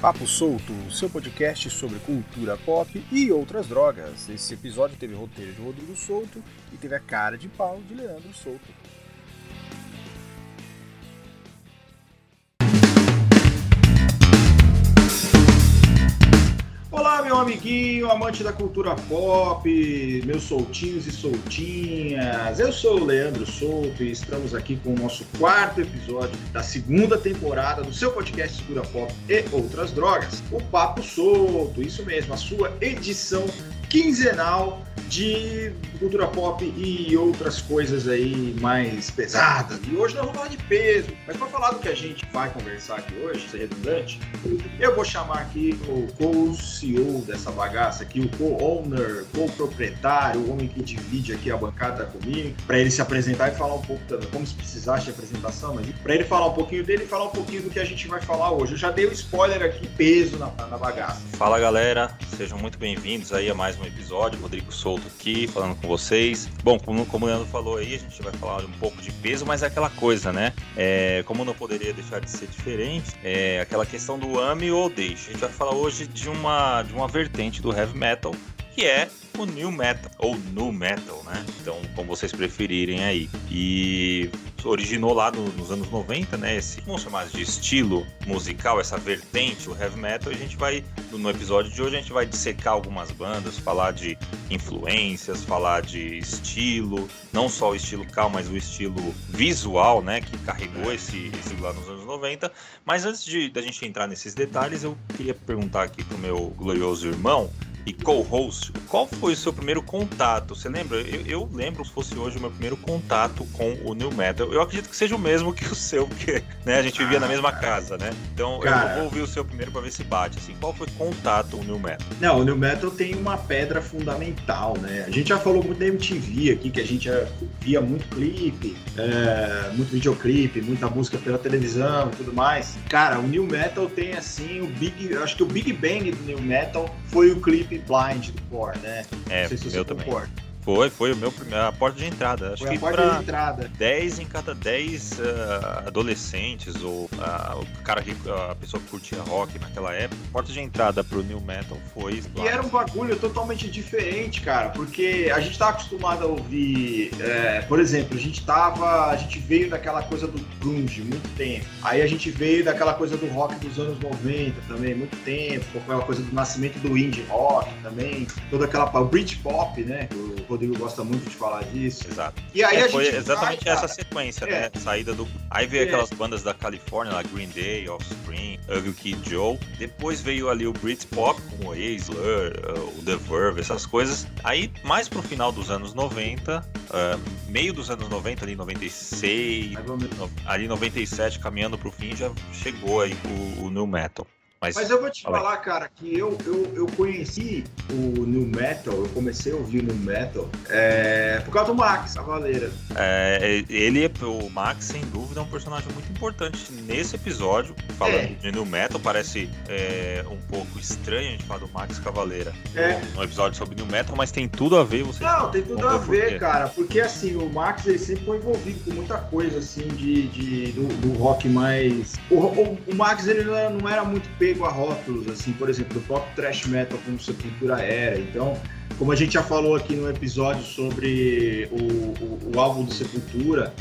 Papo Solto, seu podcast sobre cultura pop e outras drogas. Esse episódio teve roteiro de Rodrigo Souto e teve a cara de pau de Leandro Souto. Meu amiguinho, amante da cultura pop, meus soltinhos e soltinhas. Eu sou o Leandro Souto e estamos aqui com o nosso quarto episódio da segunda temporada do seu podcast Cultura Pop e Outras Drogas, o Papo Solto. Isso mesmo, a sua edição quinzenal de cultura pop e outras coisas aí mais pesadas. E hoje nós vamos falar de peso. Mas para falar do que a gente vai conversar aqui hoje, ser redundante, eu vou chamar aqui o co-CEO dessa bagaça aqui, o co-owner, co-proprietário, o homem que divide aqui a bancada comigo, para ele se apresentar e falar um pouco também, como se precisasse de apresentação, mas para ele falar um pouquinho dele e falar um pouquinho do que a gente vai falar hoje. Eu já dei o um spoiler aqui, peso na, na bagaça. Fala galera, sejam muito bem-vindos aí a mais um episódio. Rodrigo Souto aqui, falando com vocês. Bom, como, como o Leandro falou aí, a gente vai falar um pouco de peso, mas é aquela coisa, né? É, como não poderia deixar de ser diferente, é aquela questão do ame ou deixe. A gente vai falar hoje de uma, de uma vertente do heavy metal, que é o new metal, ou nu metal, né? Então, como vocês preferirem aí. E originou lá no, nos anos 90, né? Esse, vamos chamar de estilo musical, essa vertente, o heavy metal. E a gente vai, no episódio de hoje, a gente vai dissecar algumas bandas, falar de influências, falar de estilo, não só o estilo cal, mas o estilo visual, né? Que carregou esse, esse lá nos anos 90. Mas antes de da gente entrar nesses detalhes, eu queria perguntar aqui pro meu glorioso irmão e co-host, qual foi o seu primeiro contato? Você lembra? Eu, eu, lembro se fosse hoje o meu primeiro contato com o New Metal. Eu acredito que seja o mesmo que o seu, porque né, a gente vivia ah, na mesma casa, né? Então cara, eu vou ouvir o seu primeiro para ver se bate. Assim, qual foi o contato o New Metal? Não, o New Metal tem uma pedra fundamental, né? A gente já falou muito da MTV aqui, que a gente via muito clipe, é, muito videoclipe, muita música pela televisão e tudo mais. Cara, o New Metal tem assim o Big. Acho que o Big Bang do New Metal foi o clipe Blind do Core, né? É, Não sei se você concorda. Foi, foi o meu a porta de entrada. Acho foi que a porta de entrada. 10 em cada 10 uh, ah, adolescentes ou uh, o cara que, a pessoa que curtia rock naquela época, a porta de entrada pro new metal foi. E era um bagulho totalmente diferente, cara, porque a gente tá acostumado a ouvir, é, por exemplo, a gente tava, a gente veio daquela coisa do grunge muito tempo. Aí a gente veio daquela coisa do rock dos anos 90 também, muito tempo, aquela coisa do nascimento do indie rock também, toda aquela o Britpop, né? O, Rodrigo gosta muito de falar disso. Exato. E aí é, a gente foi exatamente vai, essa sequência, é. né? Saída do. Aí veio é. aquelas bandas da Califórnia, lá Green Day, Offspring, Ugly Kid Joe. Depois veio ali o Britpop com o Aisler, uh, o The Verve, essas coisas. Aí, mais pro final dos anos 90, uh, meio dos anos 90, ali 96, no, ali 97, caminhando pro fim, já chegou aí o, o New Metal. Mas, Mas, eu vou te falar, cara, que eu, eu, eu conheci o New Metal, eu comecei a ouvir o New Metal é, por causa do Max Cavaleira. É, ele, o Max, sem dúvida, é um personagem muito importante nesse episódio. Falando é. de New Metal, parece é, um pouco estranho a gente falar do Max Cavaleira é. no episódio sobre New Metal, mas tem tudo a ver, você Não, tem tudo a ver, cara, porque assim, o Max ele sempre foi envolvido com muita coisa assim de, de do, do rock mais. O, o, o Max ele não era, não era muito apego a rótulos, assim, por exemplo, do próprio thrash metal como Sepultura era. Então, como a gente já falou aqui no episódio sobre o, o, o álbum do Sepultura,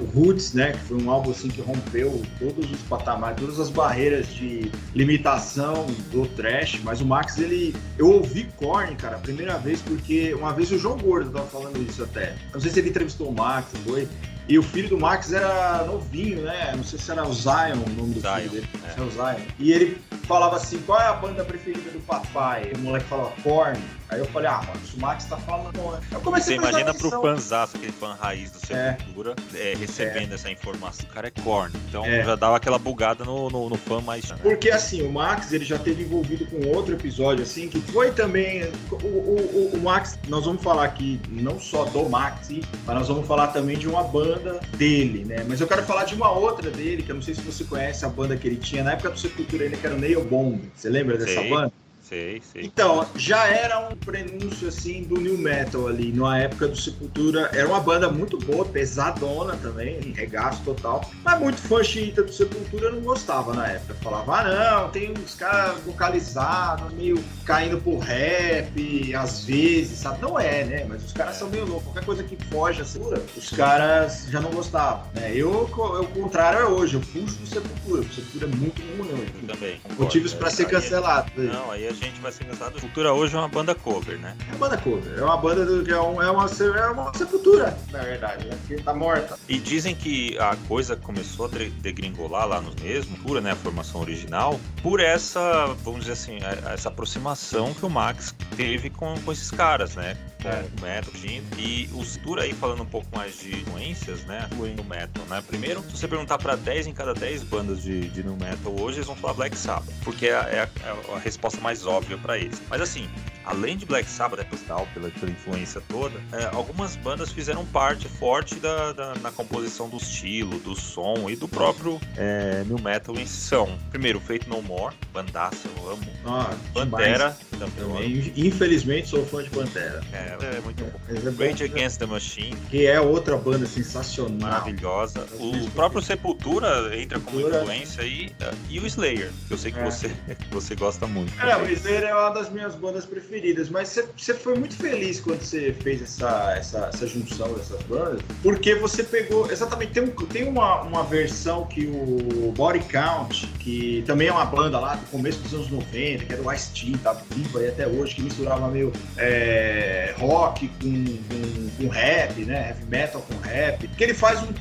o Roots, né, que foi um álbum assim que rompeu todos os patamares, todas as barreiras de limitação do thrash, mas o Max, ele... Eu ouvi Korn, cara, a primeira vez, porque uma vez o João Gordo tava falando isso até. Não sei se ele entrevistou o Max, foi... E o filho do Max era novinho, né? Não sei se era o Zion o nome do Zion, filho dele. É. o Zion. E ele falava assim: qual é a banda preferida do papai? E o moleque falava Korn. Aí eu falei, ah, mano, o Max tá falando. Eu comecei Você imagina pro fãzaço, aquele fã raiz do Sepultura, é. é, recebendo é. essa informação. O cara é Korn. Então é. já dava aquela bugada no, no, no, fã mais. Porque assim, o Max, ele já teve envolvido com outro episódio, assim, que foi também. O, o, o, o Max, nós vamos falar aqui não só do Max, mas nós vamos falar também de uma banda dele, né? Mas eu quero falar de uma outra dele, que eu não sei se você conhece a banda que ele tinha na época do Sepultura, ele que era o Neil Bond. Você lembra dessa Sei. banda? Sei, sei. Então, já era um prenúncio assim do New Metal ali, na época do Sepultura. Era uma banda muito boa, pesadona também, regaço total. Mas muito fã xiita do Sepultura não gostava na época. Falava, ah não, tem uns caras vocalizados, meio caindo pro rap, às vezes, sabe? Não é, né? Mas os caras são meio loucos. Qualquer coisa que foge assim, os caras já não gostavam. Né? Eu, o contrário é hoje, eu fujo do Sepultura. O Sepultura é muito ruim hoje. Eu também. Motivos pra ser cancelado. Não, aí a gente vai ser cansado. Sepultura hoje é uma banda cover, né? É uma banda cover. É uma banda do, que é, um, é, uma, é uma sepultura, na verdade, né? Porque tá morta. E dizem que a coisa começou a degringolar lá no mesmo, pura, né? A formação original, por essa, vamos dizer assim, essa aproximação que o Max teve com, com esses caras, né? É. o metal, e o Sepultura aí falando um pouco mais de influências, né? No metal, né? Primeiro, se você perguntar para 10 em cada 10 bandas de, de no metal hoje, eles vão falar Black Sabbath, porque é, é a, é a resposta mais óbvia para eles. Mas assim, além de Black Sabbath, depois tal, pela, pela influência toda, é, algumas bandas fizeram parte forte da, da, na composição do estilo, do som e do próprio é, New Metal em são. Primeiro, Fate No More, bandaça, eu amo. Ah, Pantera, também. Infelizmente sou fã de Pantera. É, é muito bom. É, Rage Against the Machine. Que é outra banda sensacional. Maravilhosa. O próprio Sepultura entra como influência aí. E o Slayer, que eu sei que é. você, você gosta muito. É, o Slayer é uma das minhas bandas preferidas mas você foi muito feliz quando você fez essa, essa, essa junção dessas bandas, porque você pegou. Exatamente, tem, um, tem uma, uma versão que o Body Count, que também é uma banda lá do começo dos anos 90, que era o Ice-T, tá vivo aí até hoje, que misturava meio é, rock com, com, com, rap, né? Heavy metal com rap. Que ele faz um,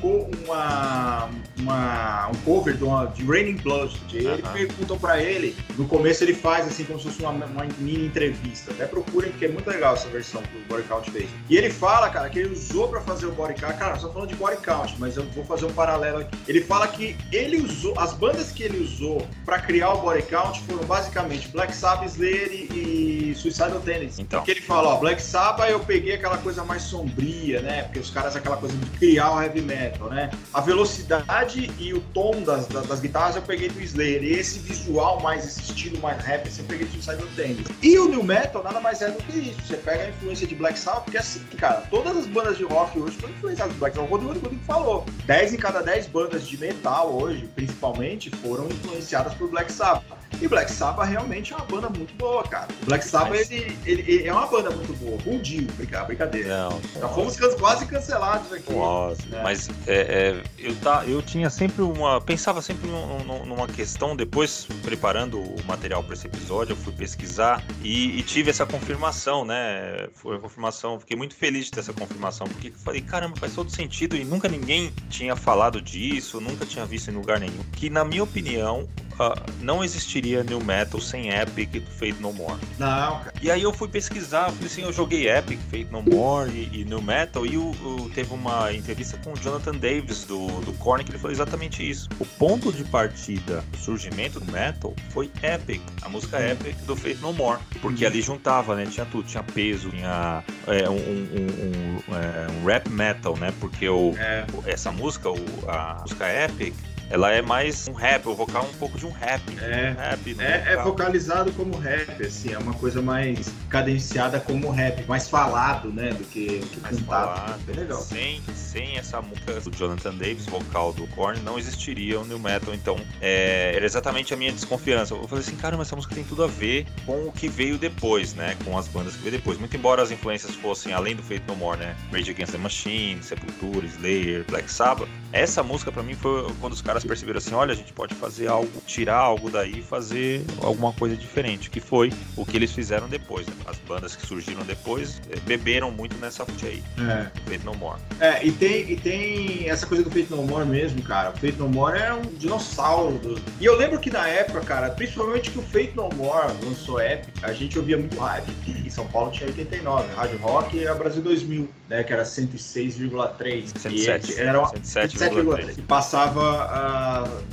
uma, uma, um cover de, uma, de Raining Blood. Ele uh -huh. perguntou pra ele, no começo ele faz assim como se fosse uma, uma mini entrevista até procurem, porque é muito legal essa versão que o Body Count fez. E ele fala, cara, que ele usou para fazer o Body Count. Cara, só falando de Body Count, mas eu vou fazer um paralelo aqui. Ele fala que ele usou, as bandas que ele usou para criar o Body Count foram basicamente Black Sabbath, Slayer e Suicidal Tendency. Então. Porque ele fala, ó, Black Sabbath eu peguei aquela coisa mais sombria, né? Porque os caras, aquela coisa de criar o heavy metal, né? A velocidade e o tom das, das, das guitarras eu peguei do Slayer. E esse visual mais, esse estilo mais rap, assim, eu peguei do Suicidal Tendency. E o New Metal nada mais é do que isso. Você pega a influência de Black Sabbath, porque assim, cara, todas as bandas de rock hoje foram influenciadas por Black Sabbath. O Rodrigo, Rodrigo falou. 10 em cada 10 bandas de metal hoje, principalmente, foram influenciadas por Black Sabbath. E Black Sabbath realmente é uma banda muito boa, cara. Black Sabbath, Mas... ele, ele, ele, é uma banda muito boa. Bom dia, brincadeira. Não, Já fomos quase cancelados aqui. Nossa, né? Mas é, é, eu, tá, eu tinha sempre uma. Pensava sempre numa questão, depois preparando o material para esse episódio, eu fui pesquisar e, e, tive essa confirmação, né? Foi a confirmação, fiquei muito feliz de ter essa confirmação, porque falei, caramba, faz todo sentido e nunca ninguém tinha falado disso, nunca tinha visto em lugar nenhum. Que, na minha opinião, uh, não existiria New Metal sem Epic do Fate No More. Não, cara. E aí eu fui pesquisar, falei assim, eu joguei Epic, Fate No More e, e New Metal, e o, o, teve uma entrevista com o Jonathan Davis do, do Korn que ele falou exatamente isso. O ponto de partida do surgimento do metal foi Epic, a música Epic do Fate No More, porque ali juntava, né? Tinha tudo, tinha peso, tinha é, um, um, um, é, um, rap metal, né? Porque o, é. essa música, o, a música Epic, ela é mais um rap, o vocal é um pouco de um rap. É, um rap é, é, vocalizado como rap, assim, é uma coisa mais cadenciada como rap, mais falado, né, do que, do que mais cantado. Falado. Bem legal. Sem, sem essa música do Jonathan Davis, vocal do Korn, não existiria o New Metal, então é, era exatamente a minha desconfiança. Eu falei assim, cara, mas essa música tem tudo a ver com o que veio depois, né, com as bandas que veio depois. Muito embora as influências fossem além do Fate No More, né, Rage Against the Machine, Sepultura, Slayer, Black Sabbath, essa música para mim foi quando os caras caras perceberam assim, olha, a gente pode fazer algo, tirar algo daí e fazer alguma coisa diferente, que foi o que eles fizeram depois. Né? As bandas que surgiram depois eh, beberam muito nessa fonte aí, é. Fate No More. É, e tem, e tem essa coisa do Fate No More mesmo, cara. O Fate No More é um dinossauro. Do... E eu lembro que na época, cara, principalmente que o Fate No More lançou Epic, a gente ouvia muito rádio. Em São Paulo tinha 89, Rádio Rock e a Brasil 2000, né, que era 106,3. 107. Era 107,3. E passava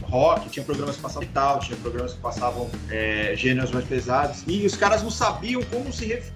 rock, tinha programas que passavam metal, tinha programas que passavam é, gêneros mais pesados. E os caras não sabiam como se ref...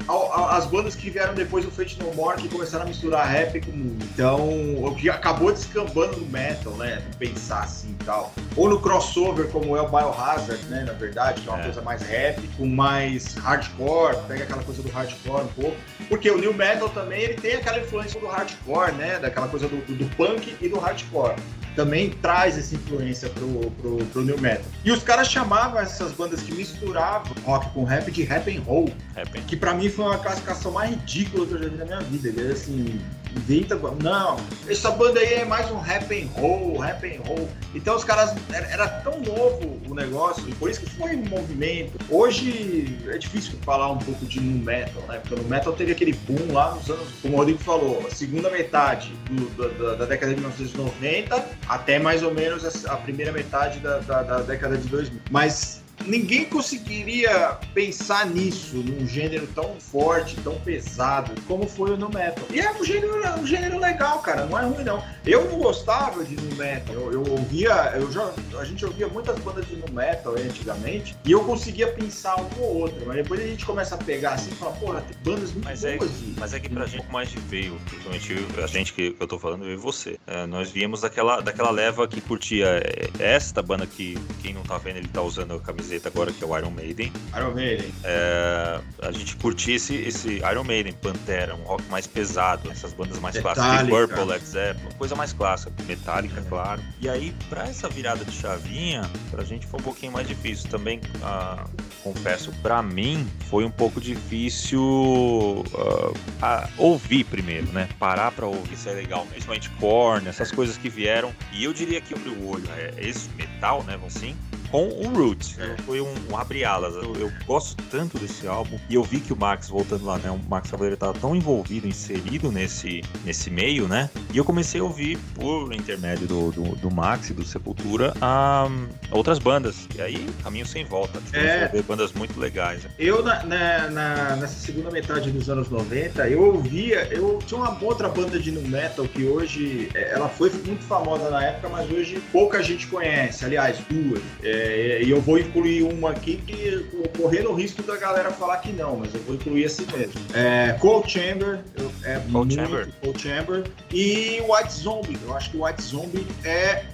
as bandas que vieram depois do Fate No More que começaram a misturar rap com então o que acabou descambando no metal, né? Pensar assim e tal. Ou no crossover, como é o Biohazard, né? Na verdade, que é uma é. coisa mais rap, com mais hardcore, pega aquela coisa do hardcore um pouco. Porque o new metal também ele tem aquela influência do hardcore, né? Daquela coisa do, do, do punk e do hardcore também traz essa influência pro, pro, pro new metal. E os caras chamavam essas bandas que misturavam rock com rap de rap and roll, rap. que para mim foi uma classificação mais ridícula que eu já vi na minha vida. Ele assim, inventa. Não, essa banda aí é mais um rap and roll, rap and roll. Então os caras. Era, era, tão novo o negócio, e por isso que foi um movimento. Hoje é difícil falar um pouco de nu metal, né? Porque no metal teve aquele boom lá nos anos, como o Rodrigo falou, segunda metade do, da, da, década de 1990 até mais ou menos a, primeira metade da, da, da década de 2000. Mas ninguém conseguiria pensar nisso, num gênero tão forte, tão pesado, como foi o no metal. E é um gênero, um gênero legal, cara, não é ruim não. Eu não gostava de no metal, eu, eu ouvia, eu já, a gente ouvia muitas bandas de no metal antigamente, e eu conseguia pensar uma ou outra, mas depois a gente começa a pegar assim e fala, porra, tem bandas muito mas boas é, de... Mas é que pra gente, mais de veio, principalmente a gente que, eu tô falando, eu e você, é, nós viemos daquela, daquela leva que curtia é, esta banda que, quem não tá vendo, ele tá usando a camiseta camiseta agora, que é o Iron Maiden. Iron Maiden. É, a gente curtia esse, Iron Maiden, Pantera, um rock mais pesado, essas bandas mais Metallica. clássicas, Purple, Led Zeppelin, coisa mais clássica, Metallica, é. claro. E aí, pra essa virada de chavinha, pra gente foi um pouquinho mais difícil. Também, ah, confesso, pra mim, foi um pouco difícil uh, ouvir primeiro, né? Parar pra ouvir se é legal, principalmente Korn, essas coisas que vieram. E eu diria que o olho, é esse metal, né, assim, com o Roots. É. Foi um, um abre-alas. Eu, eu, gosto tanto desse álbum. E eu vi que o Max, voltando lá, né? O Max Cavaleiro estava tão envolvido, inserido nesse, nesse meio, né? E eu comecei a ouvir, por intermédio do, do, do Max e do Sepultura, a, a outras bandas. E aí, caminho sem volta. Tipo, é. ver bandas muito legais. Né? Eu, na, na, na, nessa segunda metade dos anos 90, eu ouvia. Eu tinha uma outra banda de nu metal que hoje. É, ela foi muito famosa na época, mas hoje pouca gente conhece. Aliás, duas. É, é, e eu vou incluir uma aqui que correndo o risco da galera falar que não, mas eu vou incluir assim mesmo. É, Cold Chamber, é Cold Chamber. Cold Chamber e White Zombie. Eu acho que White Zombie é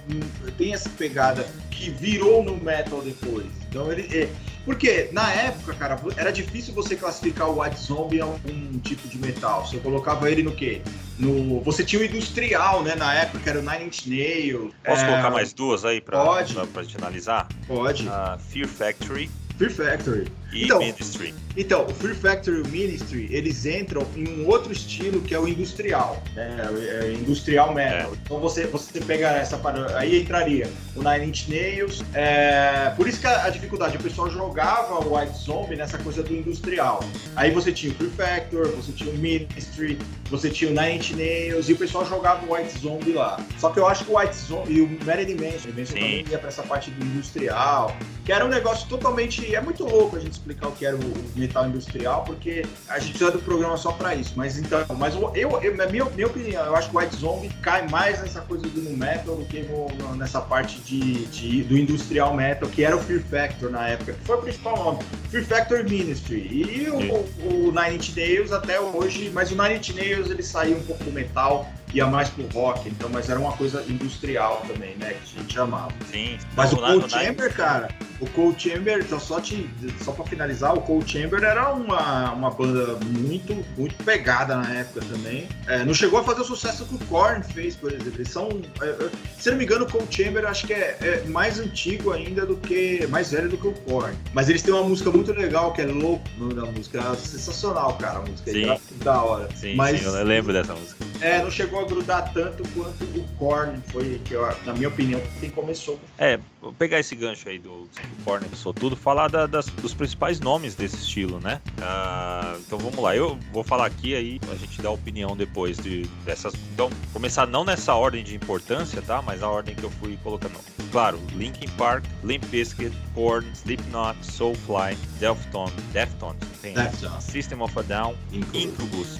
tem essa pegada que virou no metal depois. Então ele é, porque na época, cara, era difícil você classificar o White Zombie a um tipo de metal. Você colocava ele no quê? No, você tinha o industrial, né? Na época, que era o Nine Inch Nails. Posso é... colocar mais duas aí pra, Pode. pra, pra finalizar? Pode. Uh, Fear Factory. Fear Factory. E então, Ministry. Então, o Fear Factory e o Ministry, eles entram em um outro estilo que é o industrial, né? É, é industrial metal. É. Então você, você pega essa aí entraria o Nine Inch Nails. É, por isso que a, a, dificuldade, o pessoal jogava o White Zombie nessa coisa do industrial. Aí você tinha o Fear Factory, você tinha o Ministry, você tinha o Nine Inch Nails e o pessoal jogava o White Zombie lá. Só que eu acho que o White Zombie e o Marilyn Manson, Manson também ia pra essa parte do industrial, que era um negócio totalmente. É muito louco a gente explicar o que era o metal industrial, porque a gente precisa do programa só para isso. Mas então, mas eu, eu, minha, minha opinião, eu acho que o White Zombie cai mais nessa coisa do no metal do que no, nessa parte de, de, do industrial metal, que era o Fear Factor na época, que foi o principal nome. Fear Factor Ministry. E o, o, o Nine Inch Nails até hoje, mas o Nine Inch Nails ele saiu um pouco do metal ia mais pro rock, então, mas era uma coisa industrial também, né? Que a gente chamava. Sim. Mas o Cold Chamber, cara, o Cold Chamber, então só, te, só pra finalizar, o Cold Chamber era uma, uma banda muito, muito pegada na época também. É, não chegou a fazer o sucesso que o Korn fez, por exemplo. Eles são, é, é se não me engano, o Cold Chamber acho que é, é, mais antigo ainda do que, mais velho do que o Korn. Mas eles têm uma música muito legal, que é Louco, o nome da música. É sensacional, cara, a música. Sim. Da hora. Sim, Mas, sim, eu lembro dessa música. É, não chegou a grudar tanto quanto o Korn foi, que na minha opinião, quem começou. É, vou pegar esse gancho aí do, do Korn começou tudo, falar da, das, dos principais nomes desse estilo, né? Uh, então vamos lá, eu vou falar aqui aí, a gente dá a opinião depois de, dessas. Então, começar não nessa ordem de importância, tá? Mas a ordem que eu fui colocando. claro, Linkin Park, Limp Bizkit, Korn, Slipknot, Soulfly, Deftones, Deftones, tem Deftones. System of a Down, Incubus.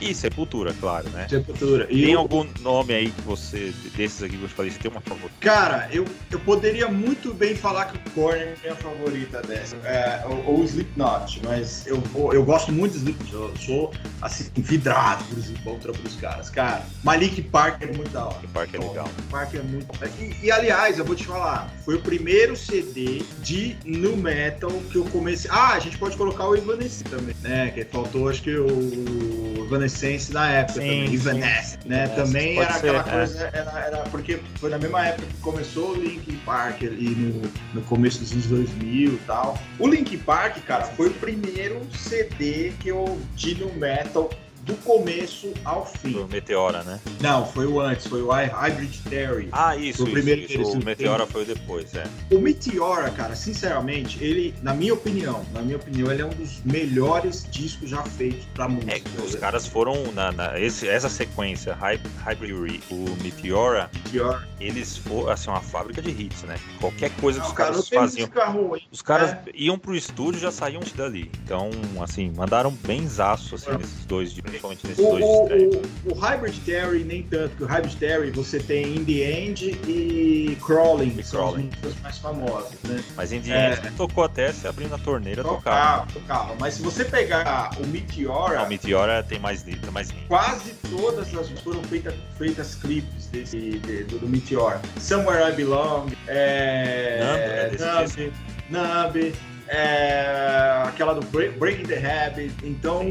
E Sepultura, claro, né? Sepultura. E Tem eu- algum nome aí que você, desses aqui que eu te falei, você tem uma favorita? Cara, eu, eu poderia muito bem falar que o Korn é minha favorita dessa. É, ou, ou o Slipknot, mas eu, vou- eu gosto muito do Slipknot. Eu sou, assim, vidrado por Slipknot, pros caras. Cara, Malik Park é muito da hora. Linkin Park é legal. Malik Park é muito... E, e, aliás, eu vou te falar, foi o primeiro CD de nu metal que eu comecei... Ah, a gente pode colocar o Evanescence também, né? Que faltou, acho que o Evanescence na época Sim, também. Evanescence, né? Evanescence, Também pode era ser, aquela é. coisa, era, era porque foi na mesma época que começou o Linkin Park ali no, no começo dos anos 2000 e tal. O Linkin Park, cara, foi o primeiro CD que eu de no metal do começo ao fim. Do Meteora, né? Não, foi o antes, foi o Hy- Hybrid Theory. Ah, isso, O isso, primeiro isso. eles O Meteora foi depois, é. O Meteora, cara, sinceramente, ele, na minha opinião, na minha opinião, ele é um dos melhores discos já feitos pra música. É, os caras foram na, na- esse, essa sequência, Hy- Hybrid, o Meteora, Meteora. eles foram assim uma fábrica de hits, né? Qualquer coisa que Não, os cara, caras faziam, ruim. os caras É. iam pro estúdio e já saíam dali. Então, assim, mandaram bem zaço assim, É. nesses dois, de- principalmente nesses O, dois o, estreia. o, o Hybrid Theory nem tanto, porque o Hybrid Theory você tem In The End e Crawling, E que são Crawling. as músicas mais famosas, né? Mas em É. End tocou até se abrindo a torneira tocava. Tocava, tocava. Mas se você pegar o Meteora, Não, o Meteora tem mais tem mais quase todas as foram feitas, feitas clipes desse, de- do, do Meteor. Somewhere I Belong, é, Numb, é desse é, aquela do Break- Breaking the Habit, então,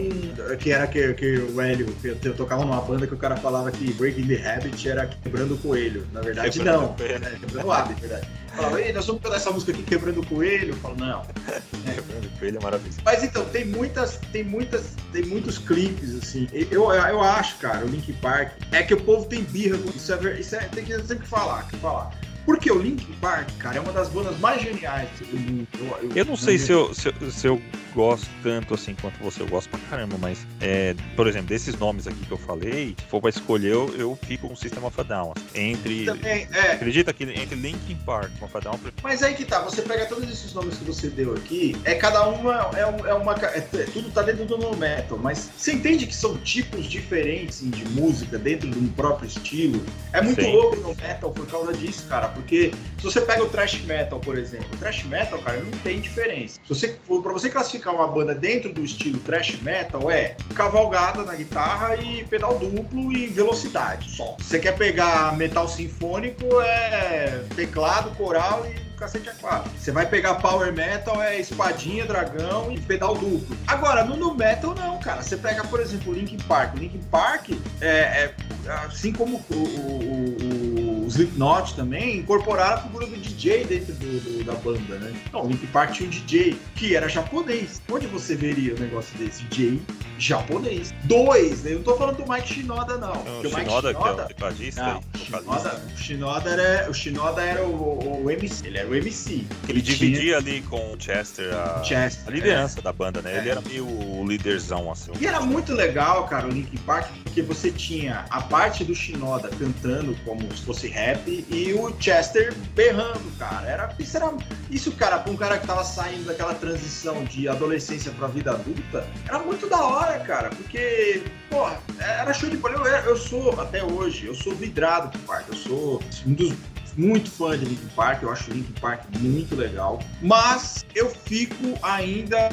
que era que, que o Hélio, que eu, eu tocava numa banda que o cara falava que Breaking the Habit era quebrando o coelho. Na verdade, Quebrando não. o coelho. É, quebrando o hábito, verdade. Falava, ei, nós vamos cantar essa música aqui, Quebrando o Coelho. Eu falo, não. Quebrando o coelho é maravilhoso. Mas então, tem muitas, tem muitas, tem muitos clipes, assim. Eu, eu acho, cara, o Link Park é que o povo tem birra com isso. É, isso é, tem que sempre falar, tem que falar. Porque o Linkin Park, cara, é uma das bandas mais geniais do mundo. Eu não sei se eu, se, eu- se eu gosto tanto assim quanto você, eu gosto pra caramba, mas, é, por exemplo, desses nomes aqui que eu falei, se for pra escolher, eu, eu fico com o System of a Down. assim. Entre. Também, é. Acredita que entre Linkin Park e of a Down, Mas aí que tá, você pega todos esses nomes que você deu aqui, é cada uma, é, um- é uma. É, tudo tá dentro do no metal, mas você entende que são tipos diferentes assim, de música dentro de um próprio estilo? É muito Sim. louco no metal por causa disso, cara, porque se você pega o thrash metal, por exemplo, o thrash metal, cara, não tem diferença. Se você para você classificar uma banda dentro do estilo thrash metal, é cavalgada na guitarra e pedal duplo e velocidade só. Se você quer pegar metal sinfônico, é teclado, coral e cacete a quatro. Você vai pegar power metal, é espadinha, dragão e pedal duplo. Agora, no nu metal não, cara. Você pega, por exemplo, Linkin Park. Linkin Park é, é, assim como o, o, o, o Slipknot também, incorporaram a figura do DJ dentro do, do- da banda, né? Então, o Linkin Park tinha um DJ que era japonês. Onde você veria um negócio desse? DJ japonês. Dois, né? Eu não tô falando do Mike Shinoda, não. o Porque o Mike Shinoda, que é o Shinoda tecladista, não, e o Shinoda, o Shinoda era, o Shinoda era o, o MC, ele era o MC. ele tinha dividia ali com o Chester a, Chester, a liderança da banda, né? É. Ele era meio o líderzão, assim. E era muito legal, cara, o Linkin Park, porque você tinha a parte do Shinoda cantando como se fosse rap e o Chester berrando, cara. Era, isso, era, isso, cara, pra um cara que tava saindo daquela transição de adolescência pra vida adulta, era muito da hora, cara, porque, porra, era show de bola. Eu, eu sou, até hoje, eu sou vidrado com Park, eu sou um dos muito fã de Linkin Park, eu acho Linkin Park muito legal, mas eu fico ainda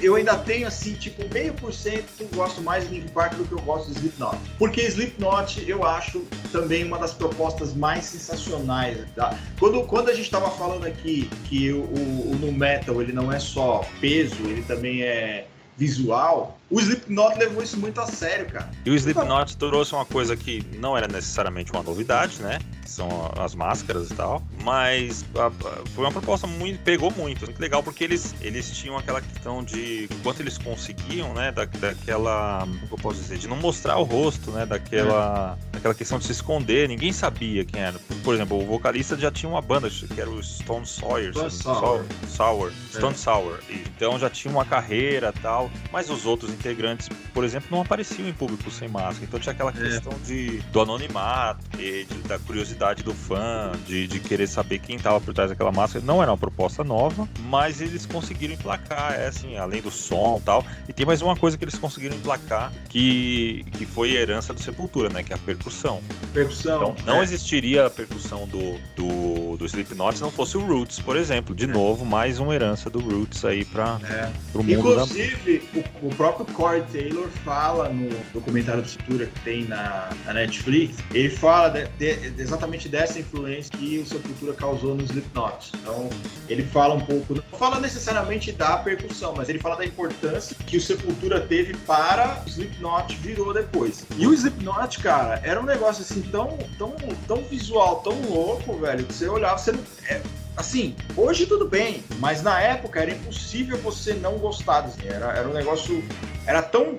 eu ainda tenho assim, tipo, meio por cento gosto mais de Linkin Park do que eu gosto de Slipknot. Porque Slipknot eu acho também uma das propostas mais sensacionais. Tá? Quando, quando a gente tava falando aqui que o, o, o nu metal ele não é só peso, ele também é visual, o Slipknot levou isso muito a sério, cara. E o Slipknot trouxe uma coisa que não era necessariamente uma novidade, né? São as máscaras e tal. Mas a- a- foi uma proposta muito. pegou muito. Muito legal, porque eles, eles tinham aquela questão de quanto eles conseguiam, né? Da, daquela. Como eu posso dizer? De não mostrar o rosto, né? Daquela. Daquela questão de se esconder. Ninguém sabia quem era. Por exemplo, o vocalista já tinha uma banda, que era o Stone Sawyer. Stone Sour. Sour. É. Stone Sour. Então já tinha uma carreira e tal. Mas os outros integrantes, por exemplo, não apareciam em público sem máscara. Então tinha aquela é. questão de, do anonimato, de, da curiosidade do fã, de, de querer saber quem estava por trás daquela máscara. Não era uma proposta nova, mas eles conseguiram emplacar, é assim, além do som e tal. E tem mais uma coisa que eles conseguiram emplacar, que, que foi a herança do Sepultura, né? Que é a percussão. Percussão. Então não é. existiria a percussão do, do, do Slipknot se não fosse o Roots, por exemplo. De novo, mais uma herança do Roots aí para é. o mundo Inclusive, da... o, o, próprio Corey Taylor fala no documentário do Sepultura que tem na, na Netflix, ele fala de, de, exatamente dessa influência que o Sepultura causou nos Slipknot. Então, ele fala um pouco, não fala necessariamente da percussão, mas ele fala da importância que o Sepultura teve para o Slipknot virou depois. E o Slipknot, cara, era um negócio assim tão, tão, tão visual, tão louco, velho, que você olhava, você não. É, assim, hoje tudo bem, mas na época era impossível você não gostar. Assim, era, era um negócio. Era tão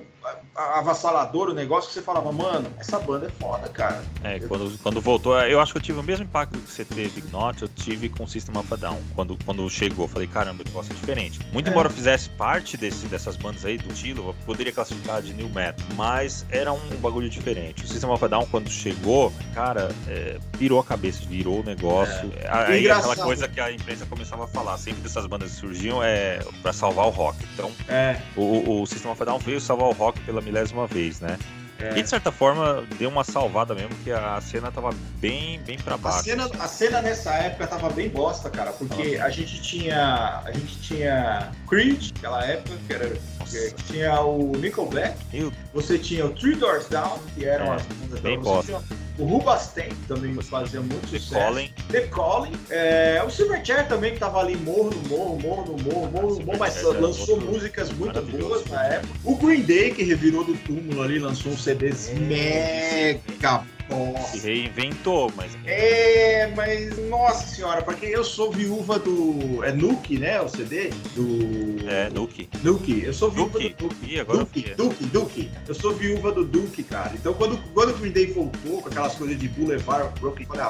avassalador o negócio que você falava, mano, essa banda é foda, cara. É, quando, quando voltou, eu acho que eu tive o mesmo impacto que você teve, Not, eu tive com o System of a Down. Quando, quando chegou, eu falei, caramba, o negócio é diferente. Muito é. embora eu fizesse parte desse, dessas bandas aí, do Tilo, eu poderia classificar de New Metal, mas era um bagulho diferente. O System of a Down, quando chegou, cara, é, pirou a cabeça, virou o negócio. É. Aí aquela coisa que a imprensa começava a falar, sempre dessas bandas que surgiam é pra salvar o rock. Então, é. o, o System of a Down veio salvar o rock pela milésima vez, né? É. E de certa forma deu uma salvada mesmo, que a cena tava bem, bem para baixo. A cena, a cena nessa época tava bem bosta, cara, porque a gente tinha. A gente tinha Creed, aquela época, que era. Que tinha o Nickelback, Meu... você tinha o Three Doors Down, que eram é, as bandas bem bosta. O Rubastem também fazia muito The sucesso. Colin. The Colin. É, o Silverchair também, que tava ali morro no morro, morro no morro, morro no morro, mas lançou músicas muito boas na época. O Green Day, que revirou do túmulo ali, lançou um CDs é. mega nossa. Se reinventou, mas. É, mas nossa senhora, porque eu sou viúva do. É Nuke, né? O CD? Do. É, Nuke. Nuke. Eu sou viúva Duke. do Duke. Ih, agora Duke, Duke, Duke. Sou viúva do Duke, cara. Então quando, quando o Green Day voltou com aquelas coisas de Boulevard Broken, eu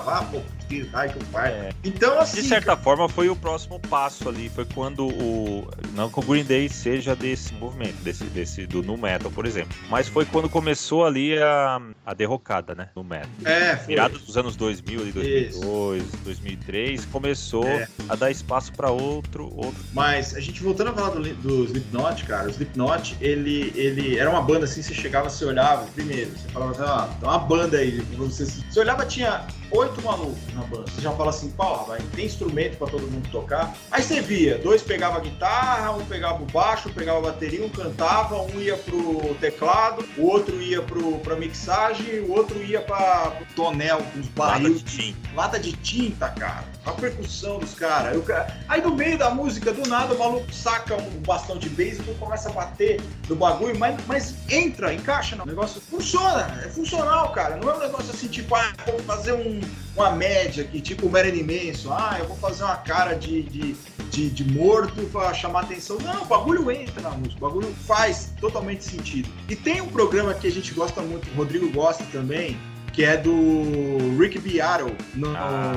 ah, pô, que o pai. É. Então, assim. De certa forma, foi o próximo passo ali. Foi quando o. Não que o Green Day seja desse movimento, desse, desse do Nu Metal, por exemplo. Mas foi quando começou ali a, a derrocada, né? No Metal. É, foi. Virado dos anos 2000, ali, 2002, Isso. 2003, começou é. a dar espaço para outro, outro. Mas a gente voltando a falar do, do Slipknot, cara, o Slipknot, ele, ele era uma banda assim, você chegava, você olhava, primeiro, você falava assim, tem uma banda aí, você, você olhava, tinha oito malucos na banda. Você já fala assim, pô, vai, tem instrumento para todo mundo tocar. Aí você via, dois pegavam a guitarra, um pegava o baixo, pegava a bateria, um cantava, um ia pro teclado, o outro ia pro, pra mixagem, o outro ia pra, pro tonel, com os barris. Lata de tinta. Lata de tinta, cara. A percussão dos caras. Aí no meio da música, do nada, o maluco saca um bastão de beisebol e começa a bater no bagulho, mas, mas entra, encaixa no negócio. Funciona, é funcional, cara. Não é um negócio assim, tipo, ah, vou fazer um, uma média que, tipo o Marilyn Manson, ah, eu vou fazer uma cara de, de, de, de morto pra chamar atenção. Não, o bagulho entra na música, o bagulho faz totalmente sentido. E tem um programa que a gente gosta muito, o Rodrigo gosta também, que é do Rick Beato no, ah,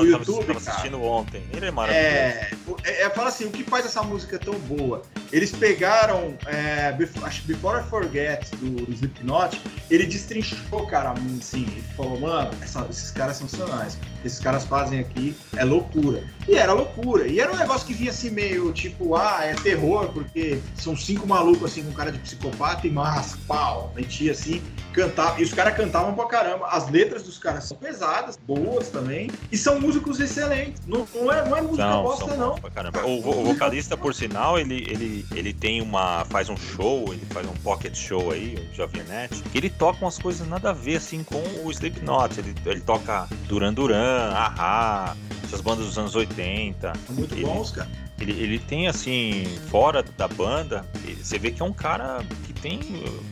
no YouTube. Eu tava assistindo ontem. Ele é maravilhoso. É, é, é, fala assim, o que faz essa música tão boa? Eles pegaram, é, Before, Before I Forget, do, do Slipknot, ele destrinchou, cara, assim, ele falou, mano, essa, esses caras são sensacionais. Esses caras fazem aqui é loucura. E era loucura. E era um negócio que vinha assim meio tipo, ah, é terror, porque são cinco malucos assim com cara de psicopata e mas, pau, metia assim, cantava. E os caras cantavam pra caramba. As letras dos caras são pesadas, boas também, e são músicos excelentes. Não, não é, não é música não, bosta, não. O, o, vocalista, por sinal, ele, ele, ele tem uma. faz um show, ele faz um pocket show aí, o Jovinete, que ele toca umas coisas nada a ver assim com o Slipknot. Ele, ele toca Duran Duran, Ahá, essas bandas dos anos 80. São muito ele, bons, cara. Ele, ele tem, assim, fora da banda, você vê que é um cara que tem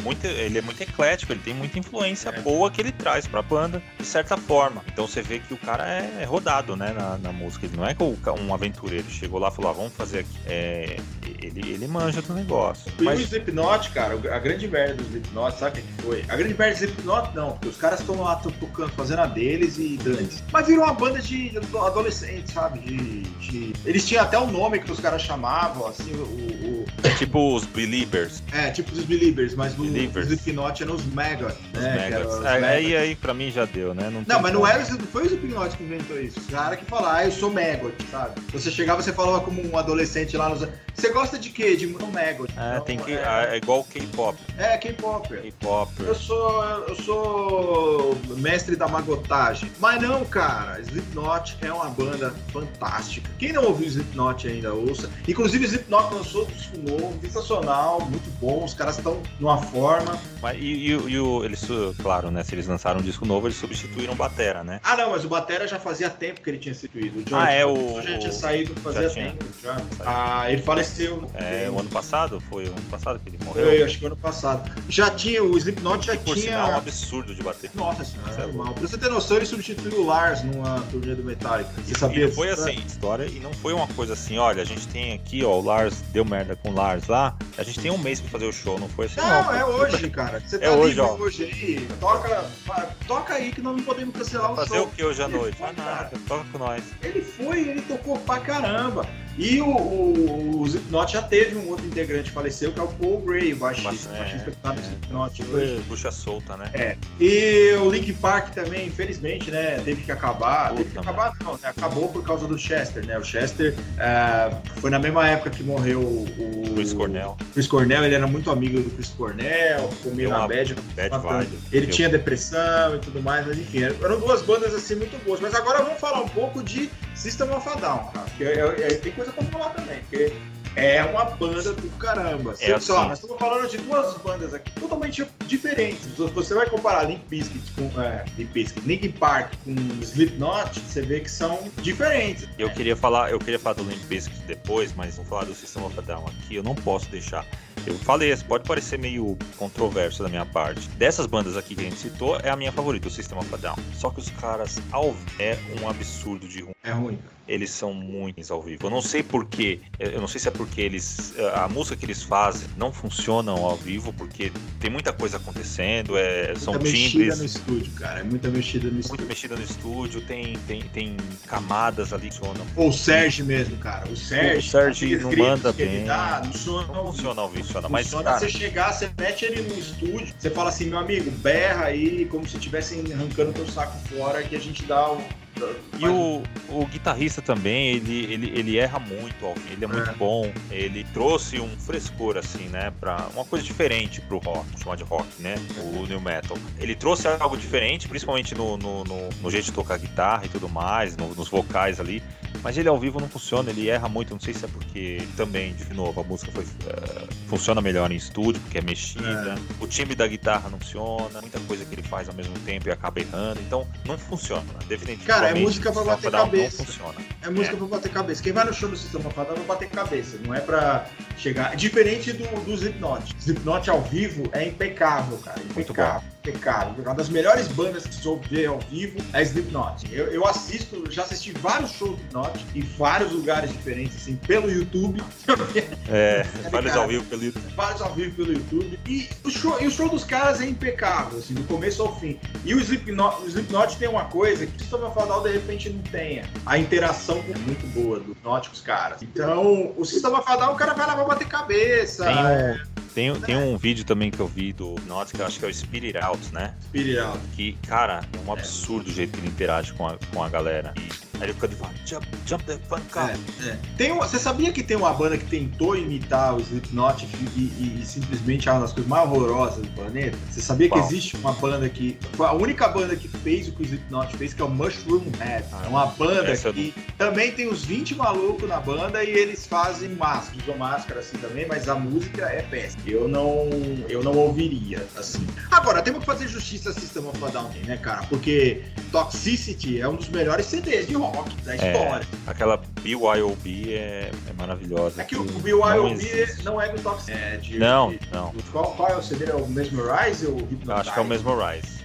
muita. Ele é muito eclético, ele tem muita influência é. boa que ele traz pra banda, de certa forma. Então você vê que o cara é, rodado, né, na, na música. Ele não é um aventureiro. Chegou lá e falou: ah, vamos fazer aqui. É, ele, ele manja do negócio. E Mas o Slipknot, cara, a grande merda do Slipknot, sabe o que foi? A grande merda do Slipknot não, porque os caras estão lá tocando, fazendo a deles e dane Mas virou uma banda de adolescentes, sabe? De, de... Eles tinham até o um nome que os caras chamavam, assim, o, o... É tipo os Believers. É, tipo os Believers, mas o, Believers. os Slipknot eram os Mega, né? Os é, aí, aí pra mim já deu, né? Não, não mas não, era, foi o Slipknot que inventou isso. Os caras que falaram, ah, eu sou Megot, sabe? Você chegava, você falava como um adolescente lá nos... Você gosta de quê? De Megot. É, então, tem que... É, é igual o K-pop. É, K-pop. K-pop. Eu sou... Eu sou mestre da magotagem. Mas não, cara. Slipknot é uma banda fantástica. Quem não ouviu Slipknot ainda, ouça. Inclusive, Slipknot lançou disco novo, sensacional, muito bom. Os caras estão numa forma. Mas, e, e, e o, eles, claro, né? Se eles lançaram um disco novo, eles substituíram o Batera, né? Ah, não, mas o Batera já fazia tempo que ele tinha substituído. O ah, é o. Já tinha saído fazia já tempo. Já. Ah, ele faleceu. É, o ano passado? Foi o ano passado que ele morreu? Foi, acho que o ano passado. Já tinha, o Slipknot já Por tinha. Sinal, um absurdo de bater. Nossa senhora, é mal. Pra você ter noção, ele substituiu o Lars numa turnê do Metallica. Você sabia? E foi assim, história, e não foi uma coisa assim, olha, a gente tem aqui, ó, o Lars deu merda com o Lars lá, a gente tem um mês pra fazer o show, não foi assim, não. Não, é hoje, cara. Você tá é hoje, ó. hoje aí, toca, toca aí que não podemos cancelar o fazer show. Fazer o que hoje à noite? Ah, nada, toca com nós. Ele foi, ele tocou pra caramba. E o, o, o Slipknot já teve um outro integrante que faleceu, que é o Paul Gray, o baixista. É, baixista que tá é. Bucha solta, né? É. E o Link Park também, infelizmente, né, teve que acabar. Puta, teve que acabar, não, né, acabou por causa do Chester, né? O Chester uh, foi na mesma época que morreu o. Chris Cornell. Chris Cornell, ele era muito amigo do Chris Cornell, meio na bad. bad vibe. Ele tinha depressão e tudo mais, mas enfim, eram duas bandas assim muito boas. Mas agora vamos falar um pouco de System of a Down, cara. Porque é, é, tem coisa pra falar também, porque é uma banda do caramba. É assim. Só, nós estamos falando de duas bandas aqui totalmente diferentes. Você vai comparar Limp Bizkit com é, Limp Bizkit, Linkin Park com Slipknot, você vê que são diferentes. Eu queria falar, eu queria falar do Limp Bizkit depois, mas vou falar do System of a Down aqui. Eu não posso deixar. Eu falei, pode parecer meio controverso da minha parte. Dessas bandas aqui que a gente citou, é a minha favorita, o System of Down. Só que os caras ao é um absurdo de ruim. É ruim eles são muito ao vivo. Eu não sei porquê, eu não sei se é porque eles a música que eles fazem não funcionam ao vivo, porque tem muita coisa acontecendo, é, são muita timbres. mexida no estúdio, cara, é muita mexida no estúdio. Muita mexida no estúdio, tem, tem, tem camadas ali que funcionam. Ou o Sérgio mesmo, cara, o Sérgio. O Sérgio não manda bem. Dá, não, funciona, não funciona ao vivo, funciona, mas cara, você chegar, você mete ele no estúdio, você fala assim, meu amigo, berra aí como se estivesse arrancando teu saco fora que a gente dá um e o, o guitarrista também, ele, ele, ele erra muito, ele é muito é. bom. Ele trouxe um frescor, assim, né? Pra uma coisa diferente pro rock, chamar de rock, né? O new metal. Ele trouxe algo diferente, principalmente no, no, no, no jeito de tocar guitarra e tudo mais, no, nos vocais ali. Mas ele ao vivo não funciona, ele erra muito. Não sei se é porque também, de novo, a música foi, uh, funciona melhor em estúdio, porque é mexida. É. O timbre da guitarra não funciona, muita coisa que ele faz ao mesmo tempo e acaba errando. Então, não funciona, definitivamente. Cara, é música pra bater cabeça. É música é. pra bater cabeça. Quem vai no show do Sistema Fadal vai bater cabeça, não é pra chegar. Diferente do, do Slipknot. Slipknot ao vivo é impecável, cara. Impecável impecável. Uma das melhores bandas que soube ver ao vivo é Slipknot. Eu, eu assisto, já assisti vários shows do Slipknot em vários lugares diferentes, assim, pelo YouTube. É, vários ao vivo pelo YouTube. Vários ao vivo pelo YouTube. E o show, e o show dos caras é impecável, assim, do começo ao fim. E o Slipknot, o Slipknot tem uma coisa que o Sistema Fadal de repente não tenha. A interação é muito boa do Slipknot com os caras. Então, o Sistema Fadal, o cara vai lá pra bater cabeça. Tem, é... tem, tem um vídeo também que eu vi do eu acho que é o Spirit Out né? Spirit Out. Que, cara, é um absurdo o jeito que ele interage com a, com a galera. E aí ele fica de jump, jump the fun car. É, é. Tem uma, você sabia que tem uma banda que tentou imitar o Slipknot e, e, e, simplesmente é uma das coisas mais horrorosas do planeta? Você sabia Bom. que existe uma banda que. A única banda que fez o que o Slipknot fez, que é o Mushroom Head. Ah, é uma banda que também tem uns 20 malucos na banda e eles fazem máscara, usam máscara assim também, mas a música é péssima. Eu não, eu não ouviria assim. Agora, tem uma fazer justiça a System of a Down, né, cara? Porque Toxicity é um dos melhores CDs de rock da é, história. É, aquela BYOB é, é maravilhosa. É que o BYOB não, não, é do Toxicity. É de, não, de, não. Qual, qual é o CD? É o Mesmerize ou o Hypnotize? Acho que é o Mesmerize.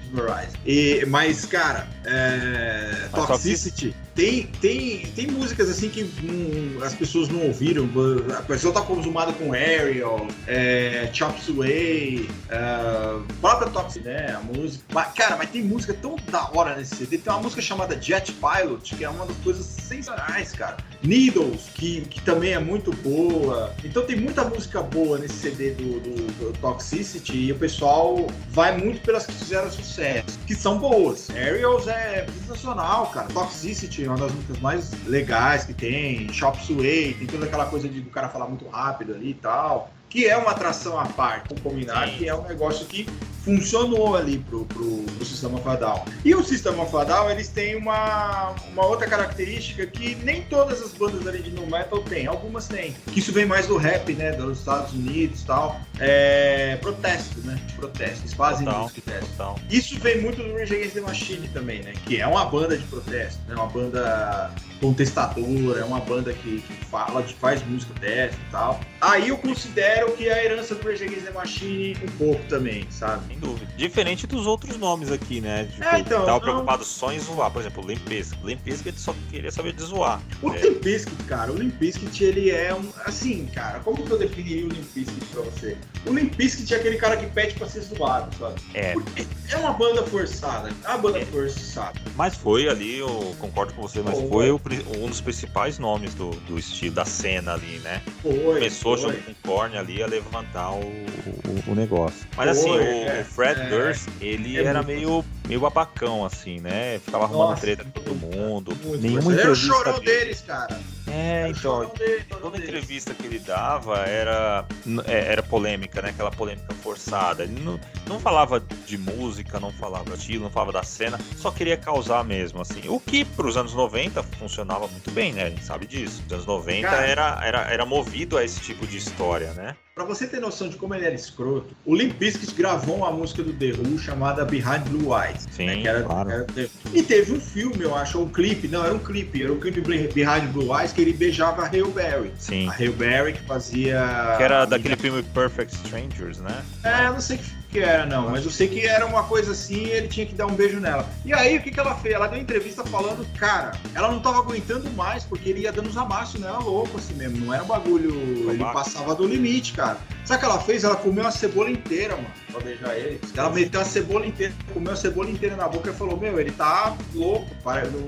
E, mas, cara, é, Toxicity, tem, tem, tem músicas assim que hum, as pessoas não ouviram. A pessoa tá acostumada com Ariel, é, Chop Suey, uh, própria Toxic, né? A música. Mas, cara, mas tem música tão da hora nesse CD. Tem uma música chamada Jet Pilot, que é uma das coisas sensacionais, cara. Needles, que, que também é muito boa. Então tem muita música boa nesse CD do, do, do Toxicity e o pessoal vai muito pelas que fizeram sucesso, que são boas. Ariels é sensacional, cara. Toxicity uma das músicas mais legais que tem. Shop Suey, tem toda aquela coisa de o cara falar muito rápido ali e tal que é uma atração à parte, vamos combinar, Sim. que é um negócio que funcionou ali pro, pro, pro Sistema Fadal. E o Sistema Fadal, eles têm uma, uma outra característica que nem todas as bandas ali de no metal têm, algumas têm. Que isso vem mais do rap, né, dos Estados Unidos e tal. É, protesto, né, protesto. Eles fazem total, música de Isso vem muito do Rage Against the Machine também, né, que é uma banda de protesto, né, uma banda contestadora, é uma banda que, que fala, que faz música teste e tal. Aí eu considero que é a herança do Rage Against the Machine um pouco também, sabe? Sem dúvida. Diferente dos outros nomes aqui, né? Tipo, é, então, tava não... preocupado só em zoar. Por exemplo, o Limp Bizkit. Limp Bizkit só queria saber de zoar. O é. Limp Bizkit, cara, o Limp Bizkit, ele é um... Assim, cara, como que eu definiria o Limp Bizkit pra você? O Limp Bizkit é aquele cara que pede pra ser zoado, sabe? É. Porque é uma banda forçada. É uma banda é. forçada. Mas foi ali, eu concordo com você, mas oh, foi o, um dos principais nomes do, do estilo, da cena ali, né? Foi. Começou foi. junto com o Korn ali a levantar o, o, o negócio. Mas assim, foi, assim, o, é, o, Fred é, Durst, ele é era meio, meio abacão, assim, né? Ficava arrumando Nossa, treta com todo mundo. Muito, Nenhuma entrevista. Era o chorão deles, cara. É, então, toda entrevista que ele dava era, é, era polêmica, né? Aquela polêmica forçada. Ele não, não falava de música, não falava de não falava da cena, só queria causar mesmo, assim. O que para os anos 90 funcionava muito bem, né? A gente sabe disso. Os anos 90 Cara, era, era, era movido a esse tipo de história, né? Pra você ter noção de como ele era escroto, o Limp Bizkit gravou uma música do The Who chamada Behind Blue Eyes. Sim, né, que era, claro. Era, e teve um filme, eu acho, um clipe, não, era um clipe, era um clipe Behind Blue Eyes que ele beijava a Hale Berry. Sim. A Hale Berry que fazia... Que era daquele filme Perfect Strangers, né? É, eu não sei que que era, não, mas eu sei que era uma coisa assim e ele tinha que dar um beijo nela. E aí, o que, que ela fez? Ela deu entrevista falando, cara, ela não tava aguentando mais, porque ele ia dando uns amassos nela louco, assim mesmo. Não era um bagulho. Ele passava do limite, cara. Sabe o que ela fez? Ela comeu a cebola inteira, mano, pra beijar ele. Ela meteu a cebola inteira, comeu a cebola inteira na boca e falou: Meu, ele tá louco,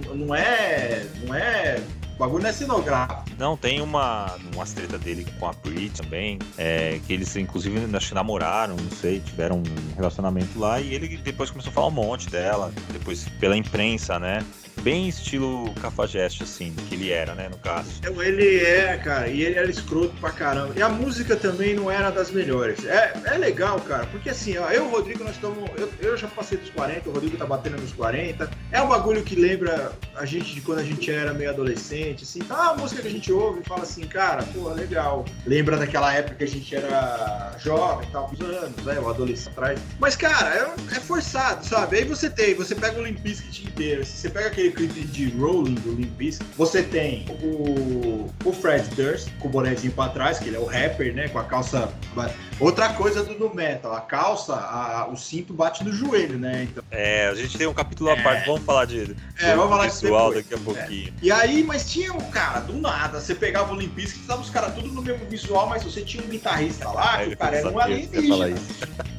não, não é. Não é bagulho não é cenográfico. Não, tem uma, uma treta dele com a Brie também, é, que eles inclusive acho que namoraram, não sei, tiveram um relacionamento lá e ele depois começou a falar um monte dela, depois pela imprensa, né? Bem estilo cafajeste, assim, que ele era, né, no caso. Ele é, cara, e ele era escroto pra caramba. E a música também não era das melhores. É, é legal, cara, porque assim, ó, eu e o Rodrigo, nós estamos. Eu, eu já passei dos 40, o Rodrigo tá batendo nos 40. É um bagulho que lembra a gente de quando a gente era meio adolescente, assim. Tá, a música que a gente ouve e fala assim, cara, pô, legal. Lembra daquela época que a gente era jovem e tal, anos, né, o adolescente atrás. Mas, cara, é, é forçado, sabe? Aí você tem, você pega o Limp Bizkit inteiro, você pega aquele clipe de Rolling do Limp você tem o, o Fred Durst com o bonezinho pra trás, que ele é o rapper, né? Com a calça. Outra coisa do, do metal, a calça, a, o cinto bate no joelho, né? Então... É, a gente tem um capítulo é... à parte, vamos falar de, é, vamos falar visual daqui a pouquinho. É. E aí, mas tinha um cara, do nada, você pegava o Limp Bizkit, tava os caras tudo no mesmo visual, mas você tinha um guitarrista lá, que o cara era um alienígena.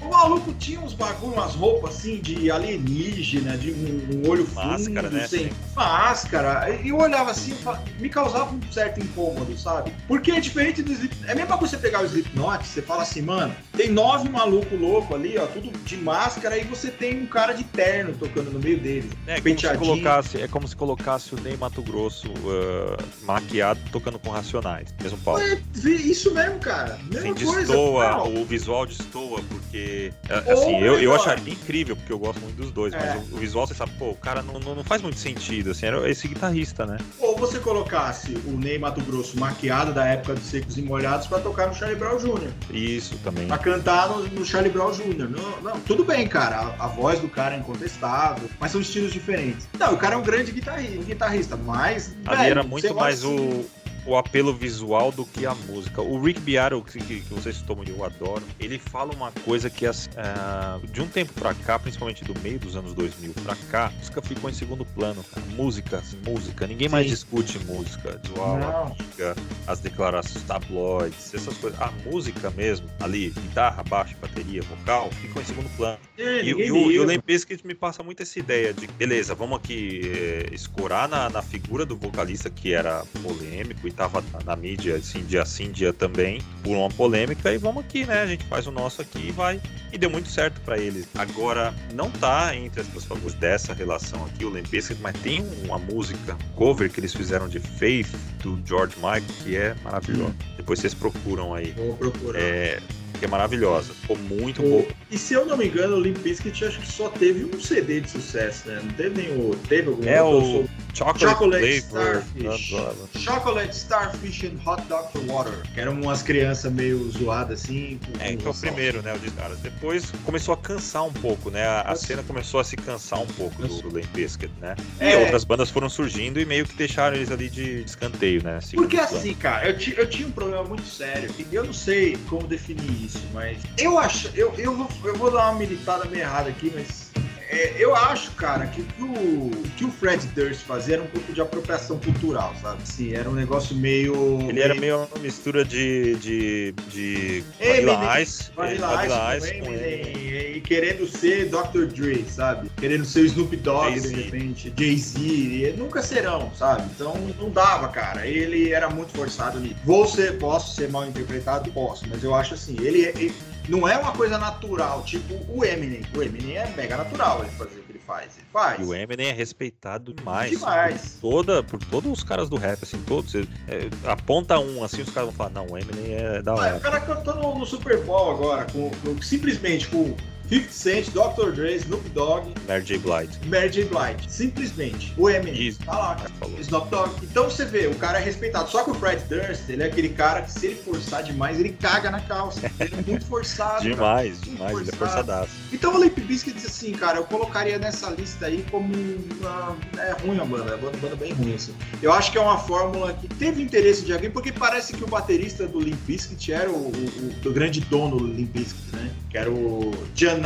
O maluco tinha uns bagulho, umas roupas assim de alienígena, de um, um olho Máscara, fundo, né? sem máscara. E eu olhava assim, me causava um certo incômodo, sabe? Porque é diferente do Slipknot. É mesmo você pegar o Slipknot, você fala assim, mano, tem nove maluco louco ali, ó, tudo de máscara, e você tem um cara de terno tocando no meio deles. É, como se colocasse, é como se colocasse o Ney Mato Grosso uh, maquiado tocando com racionais. Mesmo pau. É, isso mesmo, cara. Mesma Sim, coisa. Destoa, o visual destoa, porque. É, assim, eu, eu acharia incrível, porque eu gosto muito dos dois, é. mas o, o, visual, você sabe, pô, o cara não, não, não faz muito sentido, assim, era esse guitarrista, né? Ou você colocasse o Ney Mato Grosso maquiado da época dos Secos e Molhados pra tocar no Charlie Brown Jr. Isso também. Pra cantar no, no Charlie Brown Jr. Não, não, tudo bem, cara, a, a, voz do cara é incontestável, mas são estilos diferentes. Não, o cara é um grande guitarrista, um guitarrista mas. Ali velho, era muito mais assim, o o apelo visual do que a música. O Rick Beato, que, que vocês citou eu adoro, ele fala uma coisa que uh, de um tempo pra cá, principalmente do meio dos anos 2000 pra cá, a música ficou em segundo plano. Cara. Música, assim, música. Ninguém Sim. mais discute música. Visual, música, as declarações, tabloides, essas coisas. A música mesmo, ali, guitarra, baixo, bateria, vocal, ficou em segundo plano. É, e, e, o, e o Limp me passa muito essa ideia de, beleza, vamos aqui é, escorar na, na figura do vocalista que era polêmico e tava na, na mídia, assim, dia sim, dia também, por uma polêmica, e vamos aqui, né? A gente faz o nosso aqui e vai. E deu muito certo para eles. Agora, não tá entre as pessoas dessa relação aqui, o Limp mas tem uma música cover que eles fizeram de Faith, do George Michael, que é maravilhosa. Hum. Depois vocês procuram aí. Vou procurar. É, que é maravilhosa. Ficou muito boa. E se eu não me engano, o Limp Bizkit acho que só teve um CD de sucesso, né? Não teve nenhum. Teve algum É o Chocolate, Chocolate Starfish. Chocolate Starfish and Hot Dog for Water. Que eram umas crianças meio zoadas assim. é, que é o primeiro, né? O de cara. Depois começou a cansar um pouco, né? A, a cena começou a se cansar um pouco do, do Limp Bizkit, né? É. E outras bandas foram surgindo e meio que deixaram eles ali de escanteio, né? Porque assim, cara, eu, eu tinha um problema muito sério. E eu não sei como definir isso isso, mas eu acho, eu, eu, vou, eu vou dar uma militada meio errada aqui, mas é, eu acho, cara, que o que o Fred Durst fazia era um pouco de apropriação cultural, sabe? Sim, era um negócio meio. Ele era meio uma mistura de. de. de. Vanilla Ice. Vanilla Ice, com Eminem, e querendo ser Dr. Dre, sabe? Querendo ser o Snoop Dogg, de repente, Jay-Z. Nunca serão, sabe? Então não dava, cara. Ele era muito forçado ali. Vou ser, posso ser mal interpretado? Posso, mas eu acho assim, ele, ele não é uma coisa natural, tipo o Eminem. O Eminem é mega natural ele fazer o que ele faz. Ele faz. E o Eminem é respeitado demais. Demais. Por, toda, por todos os caras do rap, assim, todos. É, aponta um, assim, os caras vão falar, não, o Eminem é da hora. Ah, o cara cantando no Super Bowl agora, com, com simplesmente com 50 Cent, Dr. Dre, Snoop Dogg. Mary J. Blige. Mary J. Blige. Simplesmente. O Eminem. Isso. Tá lá, cara. Snoop Dogg. Então você vê, o cara é respeitado. Só que o Fred Durst, ele é aquele cara que se ele forçar demais, ele caga na calça. Ele é muito forçado. demais, cara. demais. Ele é forçadaço. Então o Limp Bizkit diz assim, cara, eu colocaria nessa lista aí como uma... É ruim a banda, é uma banda bem ruim, assim. Eu acho que é uma fórmula que teve interesse de alguém, porque parece que o baterista do Limp Bizkit era o, o, o, grande dono do Limp Bizkit, né? Que era o Jan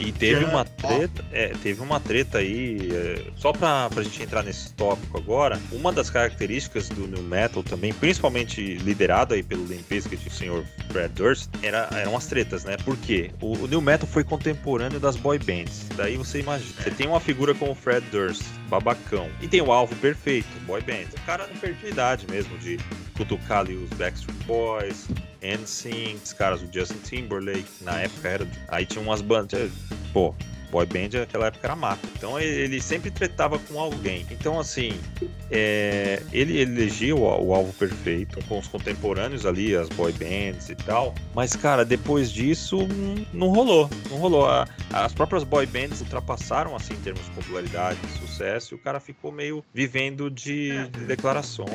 e teve uma treta, é, teve uma treta aí, é, só pra, pra gente entrar nesse tópico agora, uma das características do New Metal também, principalmente liderado aí pelo Limp Bizkit o senhor Fred Durst, era, eram as tretas, né? Por quê? O, o New Metal foi contemporâneo das boy bands. Daí você imagina, você tem uma figura como o Fred Durst, babacão, e tem o alvo perfeito, boy band. O cara não perdeu idade mesmo de cutucar ali os Backstreet Boys, NSYNC, os caras, o Justin Timberlake, na época era. Aí tinha umas bandas. Pô, boy band naquela época era mata. Então ele sempre tretava com alguém. Então, assim, é, ele elegia o, o, alvo perfeito com os contemporâneos ali, as boy bands e tal. Mas, cara, depois disso, não rolou. Não rolou. A, as próprias boy bands ultrapassaram, assim, em termos de popularidade, de sucesso, e o cara ficou meio vivendo de, de declaração.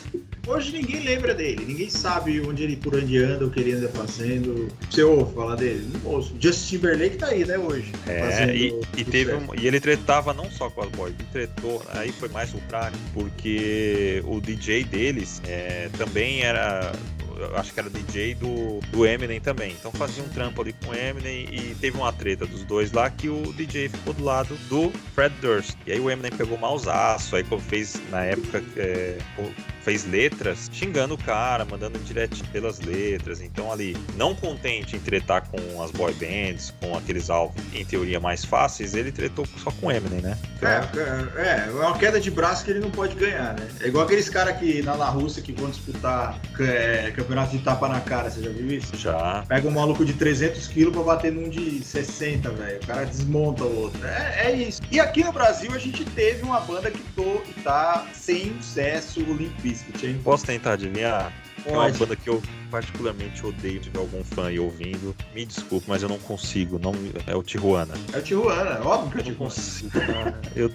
Hoje ninguém lembra dele, ninguém sabe onde ele, por onde anda, o que ele anda fazendo. Você ouve falar dele? Não ouço. Justin Timberlake tá aí, né, hoje. É, e, e, teve um, e ele tretava não só com as boys, ele tretou, aí foi mais contrário, porque o DJ deles é, também era acho que era DJ do, do Eminem também. Então fazia um trampo ali com o Eminem e teve uma treta dos dois lá que o DJ ficou do lado do Fred Durst. E aí o Eminem pegou mausaço, aí fez na época é, fez letras xingando o cara, mandando direto pelas letras. Então ali, não contente em tretar com as boy bands, com aqueles alvos em teoria mais fáceis, ele tretou só com Eminem, né? Então... É, é, uma queda de braço que ele não pode ganhar, né? É igual aqueles caras que na La Rússia que vão disputar é, campeonato de tapa na cara, você já viu isso? Já. Pega um maluco de 300 quilos pra bater num de 60, velho. O cara desmonta o outro. É, é, isso. E aqui no Brasil a gente teve uma banda que, tô, que tá sem sucesso, o Limp Bizkit, hein? Posso tentar adivinhar? É uma banda que eu particularmente odeio tiver algum fã aí ouvindo. Me desculpe, mas eu não consigo. Não, é o Tijuana. É o Tijuana, óbvio que é o Tijuana. Consigo, eu,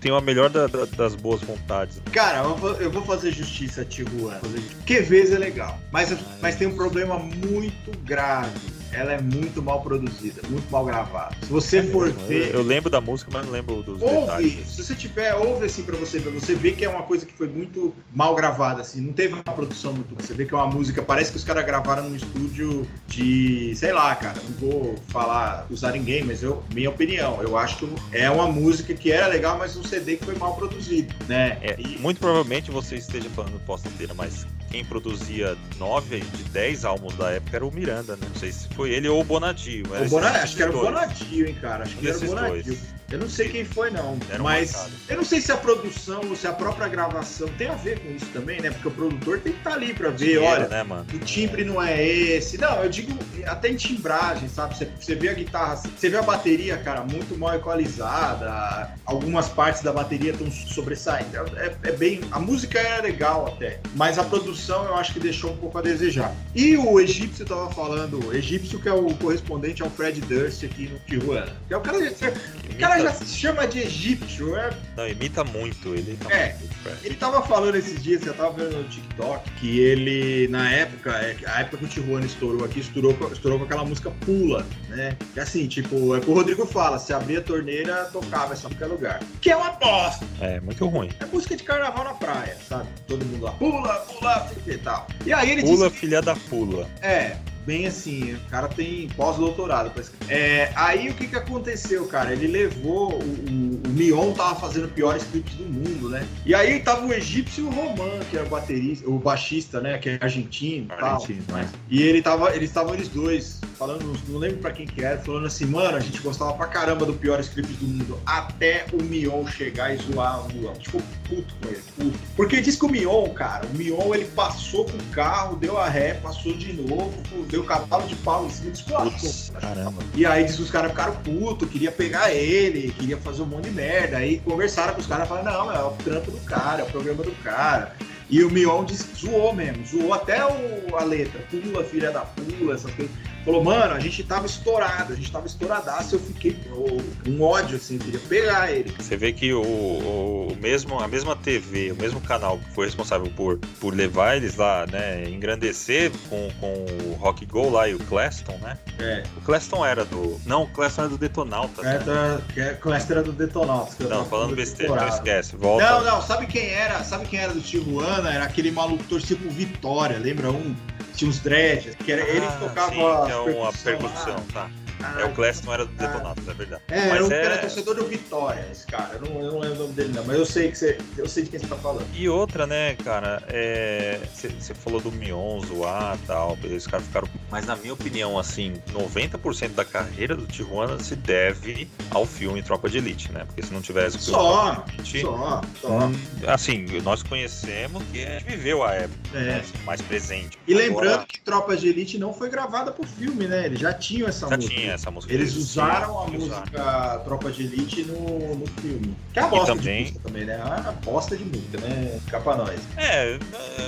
tenho a melhor da, da, das boas vontades. Cara, eu vou, eu vou fazer justiça a Tijuana. Que vez é legal. Mas, mas tem um problema muito grave ela é muito mal produzida, muito mal gravada. Se você é for ver. Eu, eu, lembro da música, mas não lembro dos ouve, detalhes. Se você tiver, ouve assim pra você ver. Você vê que é uma coisa que foi muito mal gravada, assim. Não teve uma produção muito. Você vê que é uma música. Parece que os caras gravaram num estúdio de. Sei lá, cara. Não vou falar, usar ninguém, mas eu, minha opinião. Eu acho que é uma música que era legal, mas um CD que foi mal produzido, né? É, e... Muito provavelmente você esteja falando posta inteira, mas quem produzia nove de dez álbuns da época era o Miranda, né? Não sei se foi ele ou o Bonadio. O Bonadio acho que era o Bonadio, hein, cara? Acho que era o Bonadio. Dois. Eu não sei quem foi, não. Mas eu não sei se a produção ou se a própria gravação tem a ver com isso também, né? Porque o produtor tem que estar tá ali pra ver, Dinheiro, olha, né, mano? o timbre não é esse. Não, eu digo até em timbragem, sabe? Você, você vê a guitarra, você vê a bateria, cara, muito mal equalizada. Algumas partes da bateria estão sobressaindo. É, é, bem. A música era legal até, mas a produção eu acho que deixou um pouco a desejar. E o egípcio tava falando, o egípcio que é o correspondente ao Fred Durst aqui no Tijuana. Que é o cara. O cara já se chama de egípcio, é? Não, imita muito ele. Tá é, muito ele tava falando esses dias, eu tava vendo no TikTok, que ele, na época, é, a época que o Tijuana estourou aqui, estourou, estourou com aquela música Pula, né? Que assim, tipo, é o que o Rodrigo fala, se abrir a torneira, tocava essa qualquer lugar. Que é uma bosta. É, muito ruim. É música de carnaval na praia, sabe? Todo mundo lá, pula, pula, e tal. E aí ele Pula, disse, filha da pula. É, bem assim, o cara tem pós-doutorado. É, aí o que que aconteceu, cara? Ele levou, o, o, o Mion tava fazendo piores clipes do mundo, né? E aí tava o egípcio e o Roman, que era o baterista, o baixista, né? Que é argentino e tal. Né? E ele tava, eles estavam eles dois falando, não lembro pra quem que era, falando assim, mano, a gente gostava pra caramba do piores clipes do mundo, até o Mion chegar e zoar o Mion. Tipo, puto com ele, puto. Porque diz que o Mion, cara, o Mion ele passou com o carro, deu a ré, passou de novo, deu cavalo de pau em cima e desculachou. Caramba. E aí diz que os caras ficaram putos, queria pegar ele, queria fazer um monte de merda. Aí conversaram com os caras e falaram, não, é o trampo do cara, é o programa do cara. E o Mion zoou mesmo, zoou até o, a letra, pula, filha da pula, essas coisas. Falou, mano, a gente tava estourado, a gente tava estouradaço, eu fiquei com um ódio, assim, queria pegar ele. Você vê que o, o, mesmo, a mesma TV, o mesmo canal que foi responsável por, por levar eles lá, né, engrandecer com, com o Rock Go lá e o Cleston, né? É. O Cleston era do. Não, o Cleston era do Detonautas. Né? É, Cleston era do Detonautas. Não, falando besteira, não esquece. Volta. Não, não, sabe quem era? Sabe quem era do Tijuana? Era aquele maluco que torcia pro Vitória, lembra um? Tinha os dreads, que era ah, ele que tocava sim, que é uma percussão, tá. É o Cleston era do Detonato, ah, é verdade. É, mas era, é... era torcedor do Vitória, esse cara. Eu não, eu não lembro o nome dele, não, mas eu sei que você. Eu sei de quem você tá falando. E outra, né, cara, você é... falou do Mion, zoar e tal, beleza, os caras ficaram. Mas na minha opinião, assim, 90% da carreira do Tijuana se deve ao filme Tropa de Elite, né? Porque se não tivesse o filme só, Elite, só, só. Hum, assim, nós conhecemos que a gente viveu a época é. né, mais presente. E Agora... lembrando que Tropa de Elite não foi gravada por filme, né? Eles já tinham essa já música. Tinha essa música. Eles usaram a música usaram. Tropa de Elite no, no filme. Que é a bosta também... de música também, né? A bosta de música, né? Fica pra nós. É,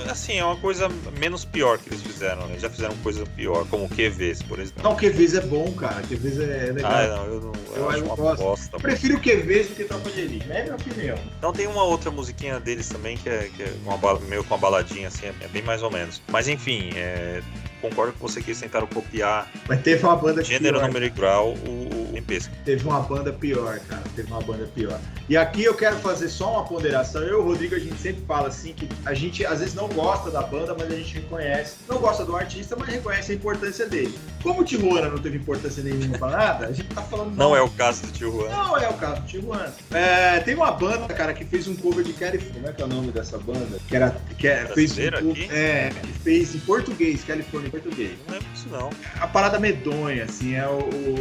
assim, é uma coisa menos pior que eles fizeram, né? Já fizeram coisa pior, como o QVs, por exemplo. Não, o QVs é bom, cara. O QVs é legal. Ah, não, eu não. Eu, eu acho uma gosto. bosta. Eu prefiro o QVs do que Tropa de Elite, é a minha opinião. Então tem uma outra musiquinha deles também que é, que é uma, meio com uma baladinha assim, é bem mais ou menos. Mas enfim, é concordo com você que eles tentaram copiar. Mas teve uma banda Gênero, pior. número e grau, o, o pesca. Teve uma banda pior, cara. Teve uma banda pior. E aqui eu quero fazer só uma ponderação. Eu e o Rodrigo, a gente sempre fala assim que a gente às vezes não gosta da banda, mas a gente reconhece. Não gosta do artista, mas reconhece a importância dele. Como o Tijuana não teve importância nenhuma pra nada, a gente tá falando. Não, é o caso do Tijuana. Não é o caso do Tijuana. É, tem uma banda, cara, que fez um cover de California. Como é que é o nome dessa banda? Que era. Que é, fez um, aqui? É, que fez em português, California português. Não lembro disso, não. A parada medonha, assim, é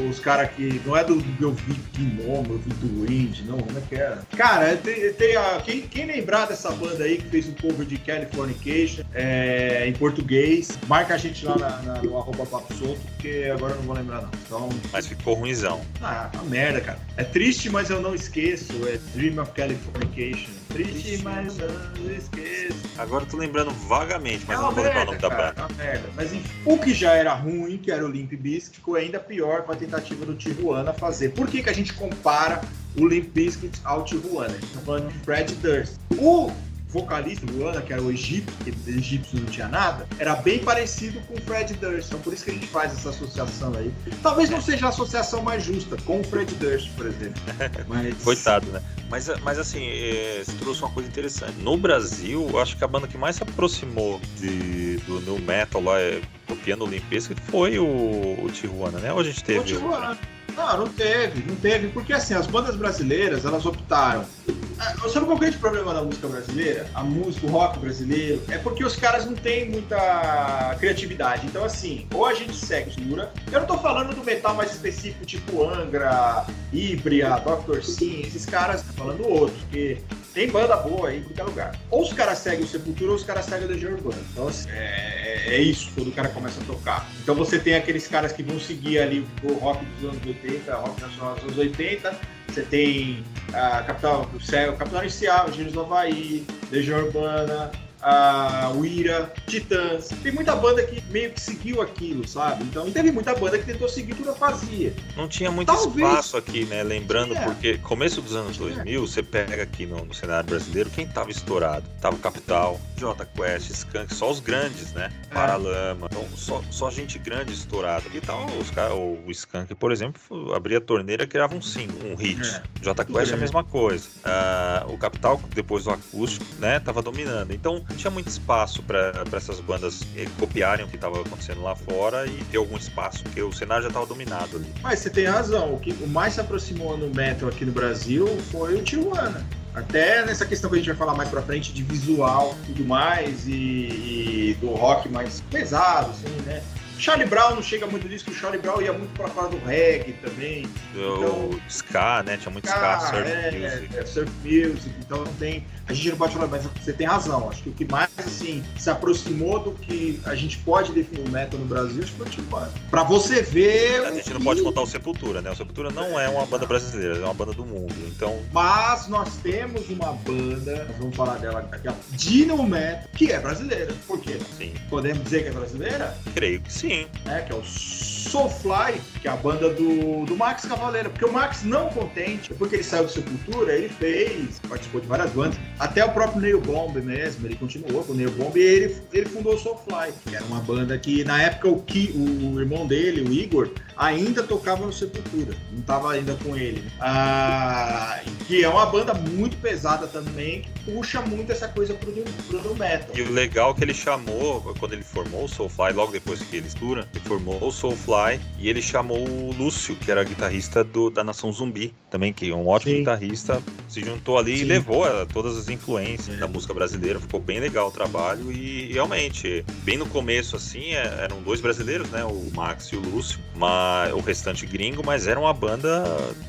os caras que. Não é do eu vi Gnomo, eu vi do Wind, não, como é que era? Cara, tem, tem a, quem, quem lembrar dessa banda aí que fez um cover de Californication é, em português, marca a gente lá na, na, no arroba papo solto, porque agora eu não vou lembrar, não. Então, mas ficou ruimzão. Ah, uma merda, cara. É triste, mas eu não esqueço. É Dream of Californication. Triste, mas eu não esqueço. Agora eu tô lembrando vagamente, mas é não vou lembrar o nome cara, da banda. É uma merda. Mas enfim, o que já era ruim, que era o Limp Bizkit, ficou ainda pior com a tentativa do Tijuana fazer. Por que, que a gente compara o Limp Bizkit ao Tijuana? A gente tá falando de Fred Durst. O vocalista do Ana, que era o Egito, que de egípcio não tinha nada, era bem parecido com o Fred Durst. Então por isso que a gente faz essa associação aí. Talvez não seja a associação mais justa com o Fred Durst, por exemplo. Mas... Coitado, né? Mas, mas assim, é, você trouxe uma coisa interessante. No Brasil, eu acho que a banda que mais se aproximou de, do new metal lá, é, copiando o Limp foi o, o Tijuana, né? Ou a gente teve... O Tijuana. Não, não teve, não teve, porque assim, as bandas brasileiras, elas optaram. Sabe qual é o grande problema da música brasileira? A música, o rock brasileiro, é porque os caras não têm muita criatividade. Então, assim, ou a gente segue dura. Eu não tô falando do metal mais específico, tipo Angra, Ibria, Dr. Sim, esses caras, tô falando outros, porque tem banda boa aí em qualquer lugar. Ou os caras seguem o Sepultura ou os caras seguem o Legião Urbana. Então, assim, é, é, isso quando o cara começa a tocar. Então você tem aqueles caras que vão seguir ali o rock dos anos 80, rock nacional dos anos 80. Você tem a Capital, o Capital Inicial, Gênesis do Havaí, Legião Urbana, a Uira, Titãs. Tem muita banda que meio que seguiu aquilo, sabe? Então, teve muita banda que tentou seguir tudo que eu fazia. Não tinha muito Talvez. espaço aqui, né? Lembrando, porque começo dos anos 2000, é. você pega aqui no, no, cenário brasileiro, quem tava estourado? Tava o Capital, J Quest, Skank, só os grandes, né? É. Paralama. Então, só, só gente grande estourada. E tal, os caras, o Skank, por exemplo, abria a torneira e criava um single, um hit. É. J Quest é a mesma coisa. Uh, o Capital, depois do acústico, né? Tava dominando. Então, não tinha muito espaço para essas bandas copiarem o que estava acontecendo lá fora e ter algum espaço, porque o cenário já estava dominado ali. Mas você tem razão, o que o mais se aproximou no metal aqui no Brasil foi o Tijuana. Até nessa questão que a gente vai falar mais pra frente de visual e tudo mais, e, e do rock mais pesado, assim, né? Charlie Brown não chega muito disso, que o Charlie Brown ia muito pra fora do reggae também. Então, o ska, né? Tinha muito ska, ska surf é, music. É, surf music, então não tem. A gente não pode falar, mas você tem razão. Acho que o que mais assim se aproximou do que a gente pode definir o metal no Brasil, acho que foi o Tijuana. Pra você ver. A gente não pode contar o Sepultura, né? O Sepultura não é uma banda brasileira, é uma banda do mundo. Então. Mas nós temos uma banda, nós vamos falar dela aqui, Dino Metal, que é brasileira. Por quê? Sim. Podemos dizer que é brasileira? Creio que sim. Né, que é o Soulfly, que é a banda do, do Max Cavaleiro. Porque o Max, não contente, depois que ele saiu do Sepultura, ele fez, participou de várias bandas, até o próprio Neil Bomb mesmo, ele continuou com o Neil Bomb e ele, ele fundou o Soulfly, que era uma banda que, na época, o, Ki, o irmão dele, o Igor, ainda tocava no Sepultura, não estava ainda com ele. Ah, que é uma banda muito pesada também, que puxa muito essa coisa pro, pro, pro metal. E o legal é que ele chamou, quando ele formou o Soulfly, logo depois que ele estoura, ele formou o Soulfly e ele chamou o Lúcio, que era guitarrista do, da Nação Zumbi, também, que é um ótimo Sim. guitarrista, se juntou ali Sim. e levou a, todas as influências da música brasileira, ficou bem legal o trabalho e realmente, bem no começo assim, é, eram dois brasileiros, né, o Max e o Lúcio, mas o restante gringo, mas era uma banda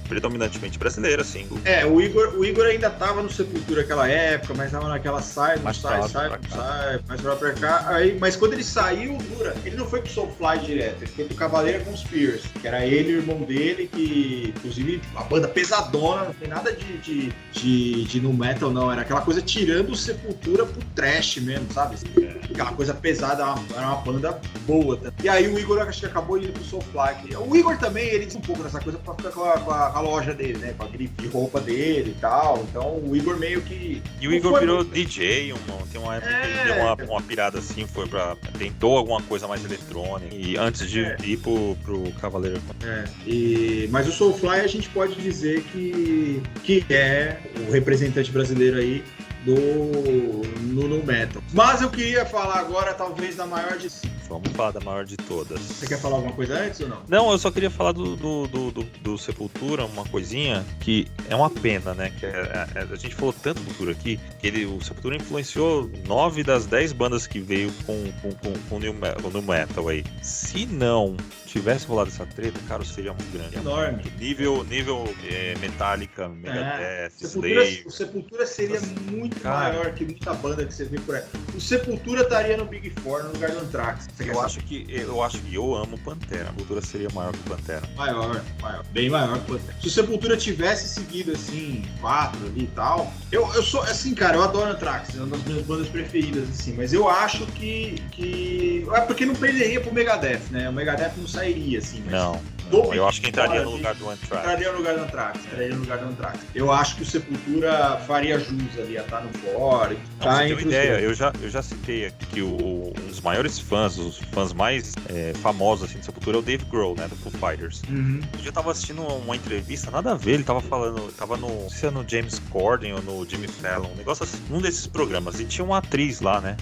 predominantemente brasileira, assim. É, o Igor, o Igor ainda tava no Sepultura naquela época, mas tava naquela sai, não sai, sai, não sai, mais pra, pra cá. Aí, mas quando ele saiu, dura, ele não foi pro Soulfly direto, ele foi pro Cavaleira com os Spears, que era ele e o irmão dele, que inclusive a banda pesadona, não tem nada de, de, de, de no metal, não. Era aquela coisa tirando o Sepultura pro trash mesmo, sabe? Aquela coisa pesada, era uma banda boa. Tá? E aí o Igor acho que acabou indo pro Soulfly. O Igor também, ele diz um pouco nessa coisa pra ficar com a, com a, loja dele, né? Com a gripe de roupa dele e tal. Então o Igor meio que. E o Igor virou muito... DJ, um, tem uma época é... que ele deu uma, uma pirada assim, foi pra. tentou alguma coisa mais eletrônica. E antes de é. ir pro, pro Cavaleiro. É. E... Mas o Soulfly a gente pode dizer que, que é o representante brasileiro aí do no, no metal. Mas eu queria falar agora, talvez, da maior de Vamos falar da maior de todas. Você quer falar alguma coisa antes ou não? Não, eu só queria falar do, do, do, do, do Sepultura, uma coisinha que é uma pena, né? Que é, é, a gente falou tanto do Sepultura aqui, que ele, o Sepultura influenciou nove das dez bandas que veio com, com, com, com, com new metal aí. Se não tivesse rolado essa treta, cara, seria muito grande. Enorme. Nível, nível é, Metallica, Megadeth, é. Sepultura, Slave. O Sepultura seria muito cara, maior que muita banda que você vê por aí. O Sepultura estaria no Big Four no lugar do Anthrax. Eu acho que eu acho que eu amo Pantera. A Sepultura seria maior que Pantera. Maior, maior, bem maior que Pantera. Se o Sepultura tivesse seguido assim, quatro ali e tal, eu, eu sou assim, cara, eu adoro Anthrax, é uma das minhas bandas preferidas assim, mas eu acho que que é porque não perderia pro Megadeth, né? O Megadeth não sai sairia, assim. Mas, não. Não, eu acho que entraria no lugar do Anthrax. Entraria no lugar do Anthrax. Entraria no lugar do Anthrax. Eu acho que o Sepultura faria jus ali, a estar tá no fora. Tá você tem uma ideia, eu já, eu já citei aqui que o, um dos maiores fãs, os fãs mais é, famosos assim, de Sepultura é o Dave Grohl, né, do Foo Fighters. Uhum. Eu já tava assistindo uma entrevista, nada a ver, ele tava falando, tava no, não sei se é no James Corden ou no Jimmy Fallon, um negócio assim, num desses programas, e tinha uma atriz lá, né,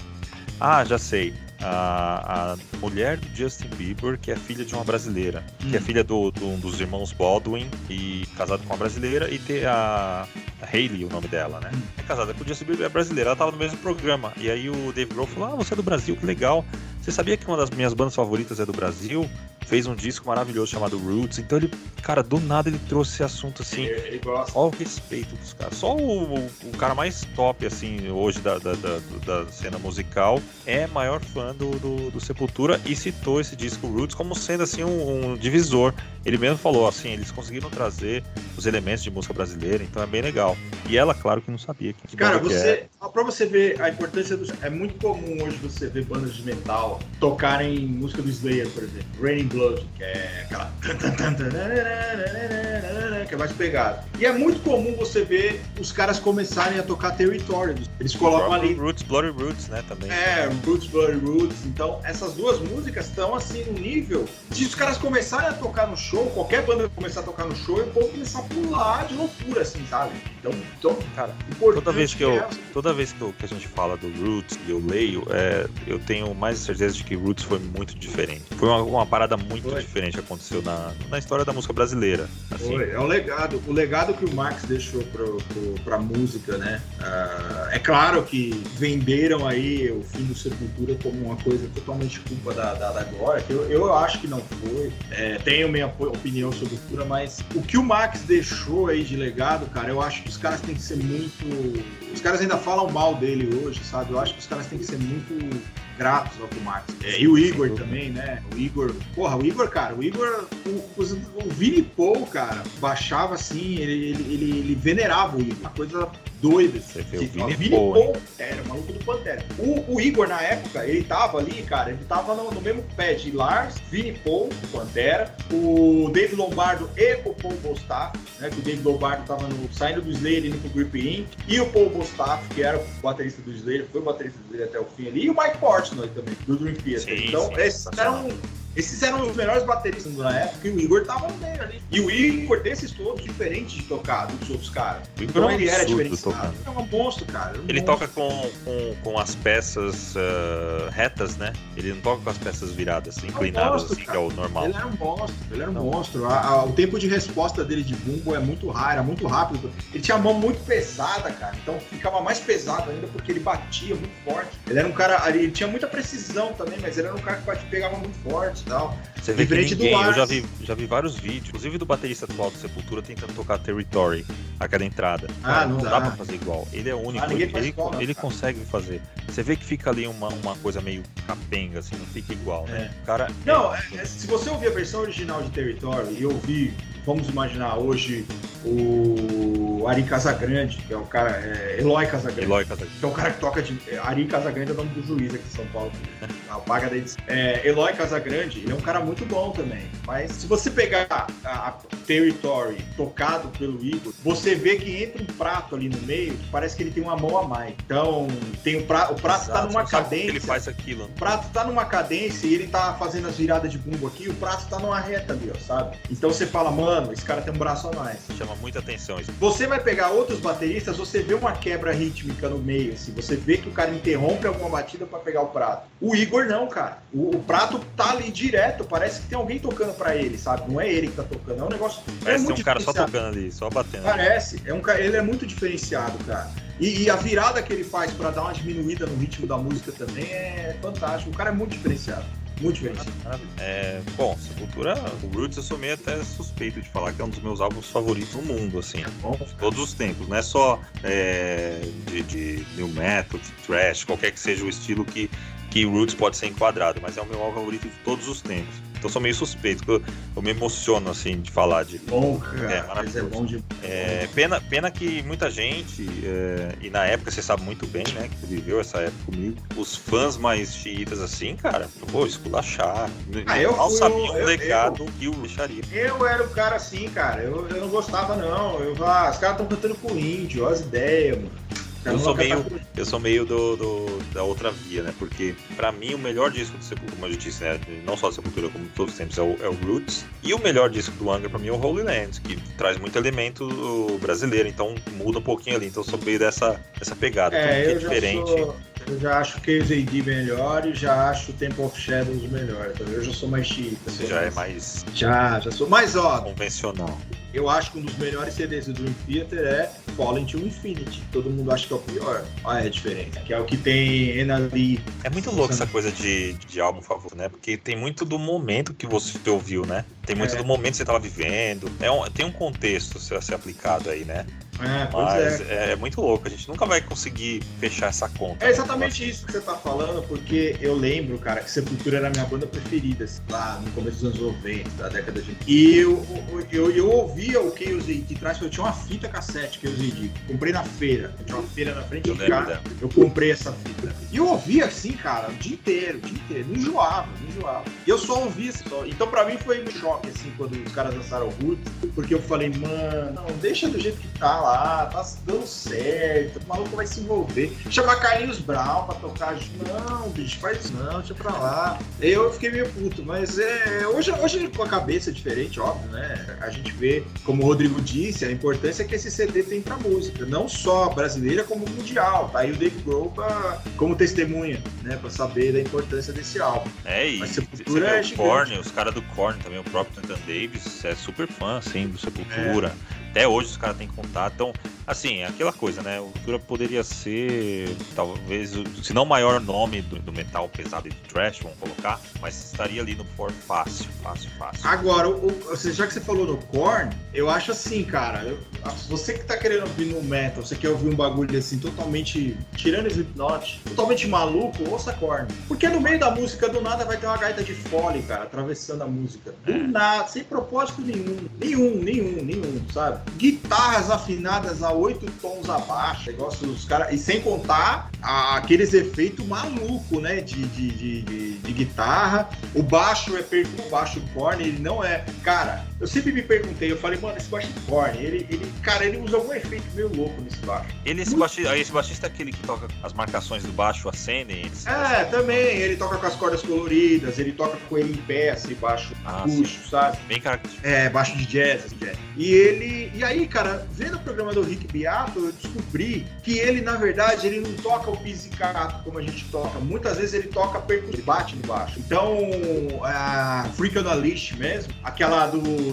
ah, já sei. A, a, mulher do Justin Bieber, que é filha de uma brasileira, hum. que é hum. filha do, do, um dos irmãos Baldwin e casado com uma brasileira, e tem a, a Hailey, o nome dela, né? Hum. É casada com o Justin Bieber, é brasileira, ela tava no mesmo programa. E aí o Dave Grohl falou: Ah, você é do Brasil, que legal. Você sabia que uma das minhas bandas favoritas é do Brasil? Fez um disco maravilhoso chamado Roots. Então ele, cara, do nada ele trouxe esse assunto assim. Ele, ele gosta. Ó, o respeito dos caras. Só o, o, cara mais top, assim, hoje da, da, da, da cena musical é maior fã do, do, do, Sepultura e citou esse disco Roots como sendo, assim, um, um divisor. Ele mesmo falou, assim, eles conseguiram trazer os elementos de música brasileira, então é bem legal. E ela, claro, que não sabia que Cara, você, é. pra você ver a importância do. É muito comum hoje você ver bandas de metal tocarem música do Slayer, por exemplo. Raining Blood, que é aquela. que é mais pegado. E é muito comum você ver os caras começarem a tocar Territory. Eles colocam ali. Roots, Bloody Roots, né? Também. É, Roots, Bloody Roots. Então, essas duas músicas estão assim no nível. Se os caras começarem a tocar no show, qualquer banda começar a tocar no show, e o povo começar a pular de loucura, assim, sabe? Então, então cara, toda vez que eu. É... Toda vez que, eu, que a gente fala do Roots e eu leio, é, eu tenho mais certeza de que Roots foi muito diferente. Foi uma, uma parada muito foi. diferente aconteceu na, na história da música brasileira. Assim. Foi. É o legado, o legado que o Max deixou pro, pra música, né? Uh, é claro que venderam aí o fim do Sepultura como uma coisa totalmente culpa da, da, da Glória, que eu, eu acho que não foi. É, tenho minha opinião sobre Sepultura, mas o que o Max deixou aí de legado, cara, eu acho que os caras têm que ser muito. Os caras ainda falam mal dele hoje, sabe? Eu acho que os caras têm que ser muito gratos ao Max. É, e o Igor também, né? O Igor. Porra, o Igor, cara, o Igor. O, o, o Vini Paul, cara, baixava assim, ele, ele, ele, ele venerava o Igor. Uma coisa doida. Você o Vini, Paul era o maluco do Pantera. O, o, Igor, na época, ele tava ali, cara, ele tava no, no mesmo pé de Lars, Vini Paul, Pantera, o David Lombardo e o Paul Bostaff, né? Que o David Lombardo tava no, saindo do Slayer indo pro Grip Inc. E o Paul Bostaff, que era o baterista do Slayer, foi o baterista do Slayer até o fim ali, e o Mike Portnoy também, do Dream Theater. Sim, então, sim, esses eram esses eram os melhores bateristas na época e o Igor tava no meio ali. E o Igor, desses todos, diferente de tocar dos outros caras. Então ele era diferente. É um monstro, cara. É um ele monstro. toca com, com, com as peças uh, retas, né? Ele não toca com as peças viradas, inclinadas, é um monstro, assim, que é o normal. Ele era um monstro, ele era um não. monstro. A, a, o tempo de resposta dele de bumbo é muito raro, era muito rápido. Ele tinha a mão muito pesada, cara. Então ficava mais pesado ainda porque ele batia muito forte. Ele era um cara. Ele tinha muita precisão também, mas ele era um cara que pegava muito forte tal. Você vê Diferente que ninguém, eu já vi, já vi vários vídeos, inclusive do baterista atual do Sepultura tentando tocar Territory, a cada entrada. Ah, não, não dá. dá pra fazer igual. Ele é único, ah, ele, ele, igual, ele consegue fazer. Você vê que fica ali uma, uma coisa meio capenga, assim, não fica igual, né? É. cara não, é... É, se você ouvir a versão original de Territory e ouvir vamos imaginar hoje o Ari Casagrande, que é o cara, é, Eloy Casagrande, Eloy Casagrande, que é o cara que toca de. Ari Casagrande é o nome do juiz aqui em São Paulo, paga da edição. É, Eloy Casagrande, ele é um cara muito bom também, mas se você pegar a, a Territory tocado pelo Igor, você vê que entra um prato ali no meio, parece que ele tem uma mão a mais. Então, tem o prato, o prato Exato, tá numa cadência. ele faz aquilo. O prato tá numa cadência e ele tá fazendo as viradas de bumbo aqui, o prato tá numa reta ali, ó, sabe? Então você fala, mano, mano, esse cara tem um braço a mais. Chama muita atenção isso. Você vai pegar outros bateristas, você vê uma quebra rítmica no meio, assim, você vê que o cara interrompe alguma batida para pegar o prato. O Igor não, cara. O, o, prato tá ali direto, parece que tem alguém tocando para ele, sabe? Não é ele que tá tocando, é um negócio. É parece é um cara só tocando ali, só batendo. Parece, é um ele é muito diferenciado, cara. E, e, a virada que ele faz para dar uma diminuída no ritmo da música também é fantástico. O cara é muito diferenciado. Muito diferente. É, bom, Sepultura, o Roots eu sou meio até suspeito de falar que é um dos meus álbuns favoritos no mundo, assim. É de todos os tempos. Não é só é, de, de new metal, de thrash, qualquer que seja o estilo que, que Roots pode ser enquadrado, mas é o meu álbum favorito de todos os tempos. Então eu sou meio suspeito, eu, eu me emociono, assim, de falar de. Bom, cara, é, mas é bom de. É, pena, pena que muita gente, é, e na época você sabe muito bem, né, que viveu essa época comigo, os fãs mais xiitas, assim, cara, vou esculachar. Ah, eu mal fui, sabia o legado que o deixaria. Eu era o cara assim, cara, eu, eu não gostava, não. Eu, ah, os caras estão cantando com índio, olha as ideias, mano. Eu sou meio, eu sou meio do, do, da outra via, né? Porque, pra mim, o melhor disco do Sepultura, como eu disse, né? Não só do Sepultura, como todos os tempos, é o, é o Roots. E o melhor disco do Angra, pra mim, é o Holy Land, que traz muito elemento brasileiro, então muda um pouquinho ali. Então eu sou meio dessa, dessa pegada. É, eu é diferente. Sou, eu já acho que AD melhor e já acho o Temple of Shadows melhor. Então eu já sou mais chiita. Você já é mais. Já, já sou mais, ó. Convencional. Eu acho que um dos melhores CDs do Dream Theater é Fallen to Infinity. Todo mundo acha que é o pior. Olha a diferença. Que é o que tem Enali. É muito louco essa coisa de, de álbum favorito, né? Porque tem muito do momento que você ouviu, né? Tem muito é. do momento que você estava vivendo. É um, tem um contexto a ser aplicado aí, né? É, Mas é. é. é. muito louco, a gente nunca vai conseguir fechar essa conta. É exatamente né? isso que você tá falando, porque eu lembro, cara, que Sepultura era a minha banda preferida, assim, lá no começo dos anos 90, da década de. E eu, eu, eu, eu ouvia o que eu usei de trás, eu tinha uma fita cassete que eu usei de. Comprei na feira. Tinha uma feira na frente de casa. Eu comprei essa fita. E eu ouvia assim, cara, o dia inteiro, o dia inteiro. Não enjoava, não enjoava. E eu só ouvia só. Então, pra mim, foi um choque, assim, quando os caras lançaram o Roots, porque eu falei, mano, não, deixa do jeito que tá lá, tá dando certo, o maluco vai se envolver. Chamar Carlinhos Brown pra tocar. Não, bicho, faz não, deixa pra lá. Eu fiquei meio puto, mas é. Hoje, hoje com a cabeça diferente, óbvio, né? A gente vê, como o Rodrigo disse, a importância que esse CD tem pra música, não só brasileira, como mundial. Tá aí o Dave Grohl pra, como testemunha, né? Pra saber da importância desse álbum. É, e Mas Sepultura é o Korn, os caras do Korn também, o próprio Nathan Davis é super fã, assim, do Sepultura. É. Até hoje os caras têm contato. Então, assim, é aquela coisa, né? O Cultura poderia ser, talvez, se não o maior nome do, do metal pesado e do trash, vamos colocar, mas estaria ali no for fácil, fácil, fácil. Agora, o, o, já que você falou no Korn, eu acho assim, cara, eu, você que tá querendo ouvir no metal, você quer ouvir um bagulho assim, totalmente, tirando Slipknot, totalmente maluco, ouça Korn. Porque no meio da música, do nada, vai ter uma gaita de fole, cara, atravessando a música. Do é. nada, sem propósito nenhum. Nenhum, nenhum, nenhum, sabe? Guitarras afinadas a oito tons abaixo, negócio dos caras, e sem contar aqueles efeitos maluco, né, de, de, de, de, de guitarra. O baixo é perfeito, o baixo corne, ele não é. Cara, eu sempre me perguntei, eu falei, mano, esse baixo é corne, ele, ele, cara, ele usa algum efeito meio louco nesse baixo. Ele, esse, baixista, esse baixista é aquele que toca as marcações do baixo acendem? É, também, ele toca com as cordas coloridas, ele toca com ele em pé, assim, baixo ah, sim. sabe? Bem característico. É, baixo de jazz, assim, jazz. E ele, e aí, cara, vendo o programa do Rick Beato, eu descobri que ele, na verdade, ele não toca o pizzicato como a gente toca. Muitas vezes ele toca percussão, ele bate no baixo. Então, a Freak on a Leash mesmo, aquela do...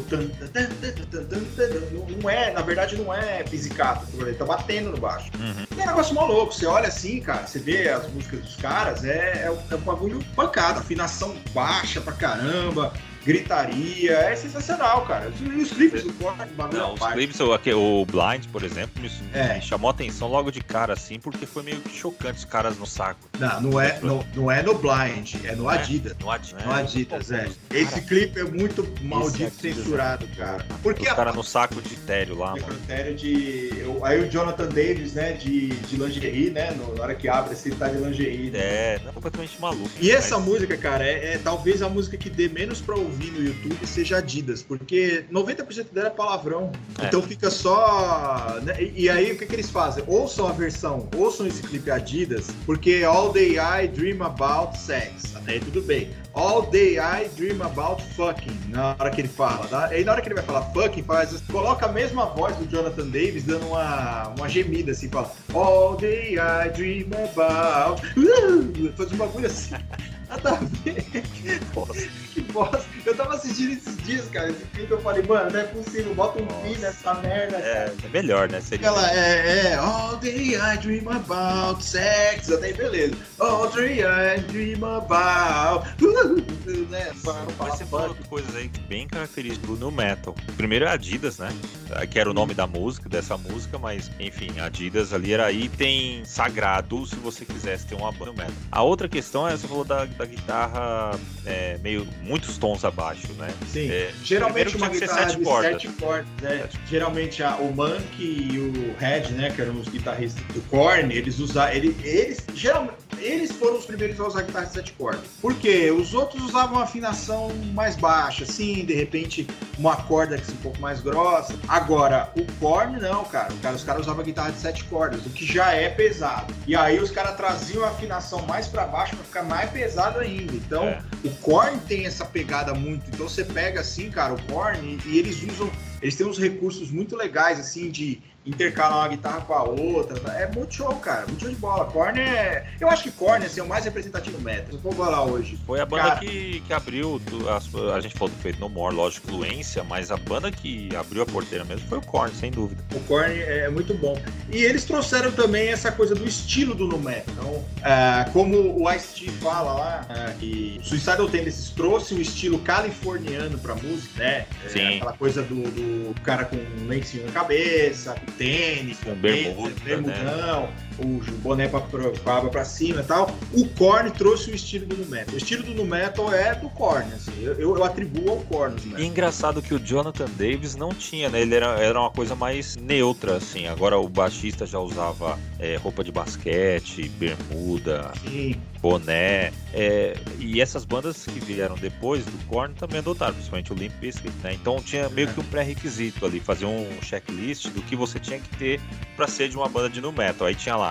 Não é, na verdade, não é pizzicato, ele tá batendo no baixo. Uhum. É um negócio maluco, você olha assim, cara, você vê as músicas dos caras, é, é, um bagulho pancada, afinação baixa pra caramba, gritaria. É sensacional, cara. E os clipes do Korn, Não, os clipes, o, o Blind, por exemplo, me, é. me, chamou a atenção logo de cara, assim, porque foi meio que chocante os caras no saco. Não, não é, no, não é no Blind, é no é, Adidas. No, Adidas, no Adidas, é. Esse clipe é muito maldito censurado, cara. Porque os caras no saco de tério lá, mano. Tério de... Aí o Jonathan Davis, né, de, de lingerie, né, na hora que abre, assim, tá de lingerie. Né? É, não, completamente maluco. E mas... essa música, cara, é, é talvez a música que dê menos pra ouvir no YouTube seja Adidas, porque 90% dela é palavrão. É. Então fica só. Né? E, e, aí o que, que eles fazem? Ouçam a versão, ouçam esse clipe Adidas, porque All Day I Dream About Sex. Até aí tudo bem. All day I dream about fucking. Na hora que ele fala, tá? Aí na hora que ele vai falar fucking, faz, coloca a mesma voz do Jonathan Davis dando uma, uma gemida assim, fala All day I dream about. Uh, faz um bagulho assim. Nada a ver. Que bosta. Eu tava assistindo esses dias, cara, esse clipe, eu falei, mano, não é possível, bota um fim nessa merda. É, é melhor, né? Seria... Ela é, é, all day I dream about sex, até beleza. All day I dream about. né? Mas você falou coisas aí bem características do New Metal. Primeiro é Adidas, né? Que era o nome da música, dessa música, mas enfim, Adidas ali era item sagrado se você quisesse ter uma banda metal. A outra questão é, você falou da, da guitarra é, meio muitos tons abaixo, né? Sim. É, Geralmente uma guitarra sete de sete cordas. né? Geralmente a- o Monk e o Red, né, que eram os guitarristas do Korn, eles usavam, ele, eles geralmente eles foram os primeiros a usar guitarra de sete cordas. Por quê? Os outros usavam uma afinação mais baixa, assim, de repente uma corda que é um pouco mais grossa. Agora, o Korn não, cara. Os caras usavam guitarra de sete cordas, o que já é pesado. E aí os caras traziam a afinação mais pra baixo pra ficar mais pesado ainda. Então, É. o Korn tem essa pegada muito. Então você pega assim, cara, o Korn e, e eles usam. Eles têm uns recursos muito legais, assim, de intercalar uma guitarra com a outra. tá? É muito show, cara. Muito show de bola. Korn é. Eu acho que Korn assim, é o mais representativo do metal. For falar hoje. Foi a banda Cara. que, que abriu, do- as- a, gente falou do Feito No More, lógico, influência, mas a banda que abriu a porteira mesmo foi o Korn, sem dúvida. O Korn é muito bom. E eles trouxeram também essa coisa do estilo do nu metal. Então, ah, como o Ice-T fala lá, ah, que Suicidal Tendencies trouxe um estilo californiano pra música, né? É, Sim. aquela coisa do, do cara com um lencinho na cabeça, tênis, Com bermuda, bermudão, o boné pra, pra, com a aba pra cima e tal. O Korn trouxe o estilo do nu metal. O estilo do nu metal é do Korn, assim. Eu, eu, atribuo ao Korn. E engraçado que o Jonathan Davis não tinha, né? Ele era, era uma coisa mais neutra, assim. Agora o baixista já usava é, roupa de basquete, bermuda, Sim. boné. é, e essas bandas que vieram depois do Korn também adotaram, principalmente o Limp Bizkit, né? Então tinha meio que um pré-requisito ali, fazer um checklist do que você tinha que ter pra ser de uma banda de nu metal. Aí tinha lá,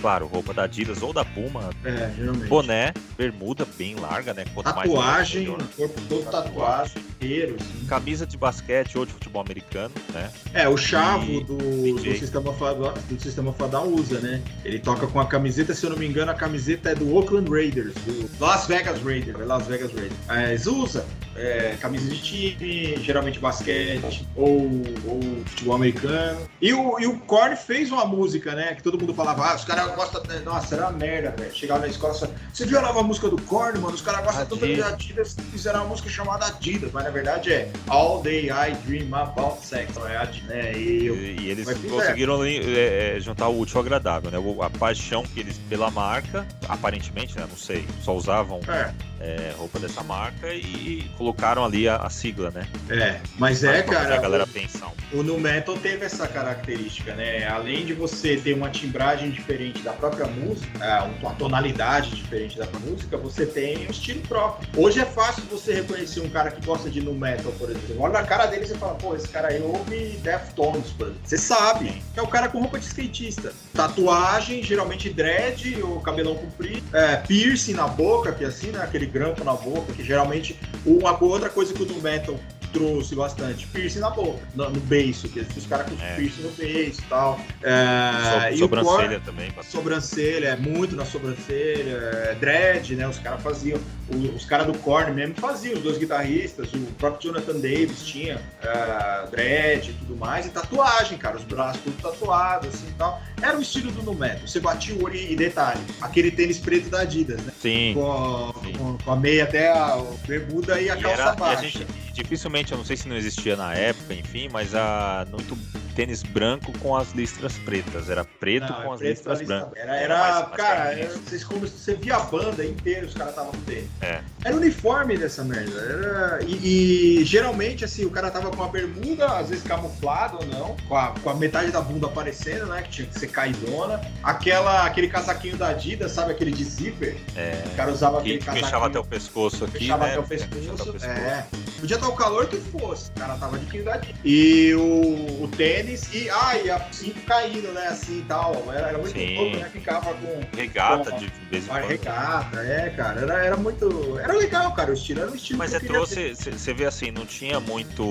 claro, roupa da Adidas ou da Puma, É, geralmente. boné, bermuda bem larga, né? Quanto mais Tatuagem, larga, melhor. corpo todo tatuado, inteiro, assim. Camisa de basquete ou de futebol americano, né? É, o Chavo E do, do, sistema Fadal, do Sistema Fadal usa, né? Ele toca com a camiseta, se eu não me engano, a camiseta é do Oakland Raiders, do Las Vegas Raiders, é Las Vegas Raiders. Mas usa é, camisa de time, geralmente basquete ou, ou futebol americano. E o, e o Korn fez uma música, né? Que todo mundo falava, ah, os caras gostam. de- Nossa, era uma merda, velho. Chegava na escola falava, você viu a nova música do Korn, mano? Os caras gostam tanto de Adidas. Adidas, fizeram uma música chamada Adidas, mas na verdade é All Day I Dream About Sex. É Adidas, né? E eu, E, e eles Mas conseguiram é, é, juntar o útil ao agradável, né? O- A paixão que eles pela marca, aparentemente, né? Não sei, só usavam é, é, roupa dessa marca e colocaram ali a, a sigla, né? é, mas é, cara, A galera o Nu Metal teve essa característica, né? Além de você ter uma timbragem diferente da própria música, é, uma tonalidade diferente da música, você tem um estilo próprio. Hoje é fácil você reconhecer um cara que gosta de Nu Metal, por exemplo. Olha na cara dele e você fala, pô, esse cara aí ouve Deftones, por exemplo. Você sabe que é o cara com roupa de skatista. Tatuagem, geralmente dread ou cabelão comprido. É, piercing na boca, que é assim, né? Aquele grampo na boca, que geralmente uma outra coisa que o Nu Metal trouxe bastante, piercing na boca, no, no beiço, que os caras com É. piercing no beiço e tal. É, So- e sobrancelha também. bastante. sobrancelha, é muito na sobrancelha, é, dread, né? Os caras faziam, o- os caras do Korn mesmo faziam, os dois guitarristas, o próprio Jonathan Davis tinha é, dread e tudo mais, e tatuagem, cara, os braços tudo tatuados, assim e tal. Era o estilo do nu metal. Você batia o olho e detalhe, aquele tênis preto da Adidas, né? Sim. Com a, Sim. com- com a meia até a bermuda e a E calça era- baixa. Dificilmente, eu não sei se não existia na época, enfim, mas a muito tênis branco com as listras pretas. Era preto Não, com é as preto listras brancas. Era, era mais- mais cara, característico. era- vocês, como, você via a banda inteira, os caras estavam com tênis. É. Era uniforme dessa merda. Era... E, e, geralmente, assim, o cara tava com a bermuda, às vezes camuflado ou não, com a, com a metade da bunda aparecendo, né? Que tinha que ser caidona. Aquela, aquele casaquinho da Adidas, sabe? Aquele de zíper. É, O cara usava que aquele casaquinho. fechava até o pescoço aqui, Fechava né? até o pescoço. É. Podia estar o calor que fosse. O cara tava de quinidade. E o, o tênis e, ah, e a cinto caindo, né? Assim e tal. Era, era muito Sim. louco, né? Ficava com Regata Com- de vez em quando. regata, é, cara. Era, era muito. Era legal, cara. O estilo era um estilo Mas que é trouxe, você vê assim, não tinha muito.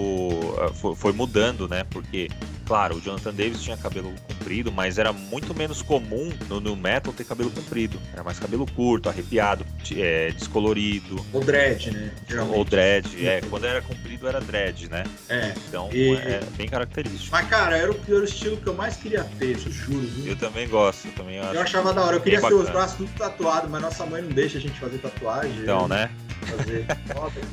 ah, Foi, foi mudando, né? Porque, claro, o Jonathan Davis tinha cabelo comprido, mas era muito menos comum no, no metal ter cabelo comprido. Era mais cabelo curto, arrepiado, é, descolorido. O dread, né? Geralmente. Ou dread, é, quando era comprido era dread, né? É. Então E- é bem característico. Mas, cara, era o pior estilo que eu mais queria ter, eu juro. viu? Eu também gosto, eu também acho. Eu achava da hora. Eu queria ter os braços tudo tatuado, mas nossa mãe não deixa a gente fazer tatuagem. Então, eu né? Fazer.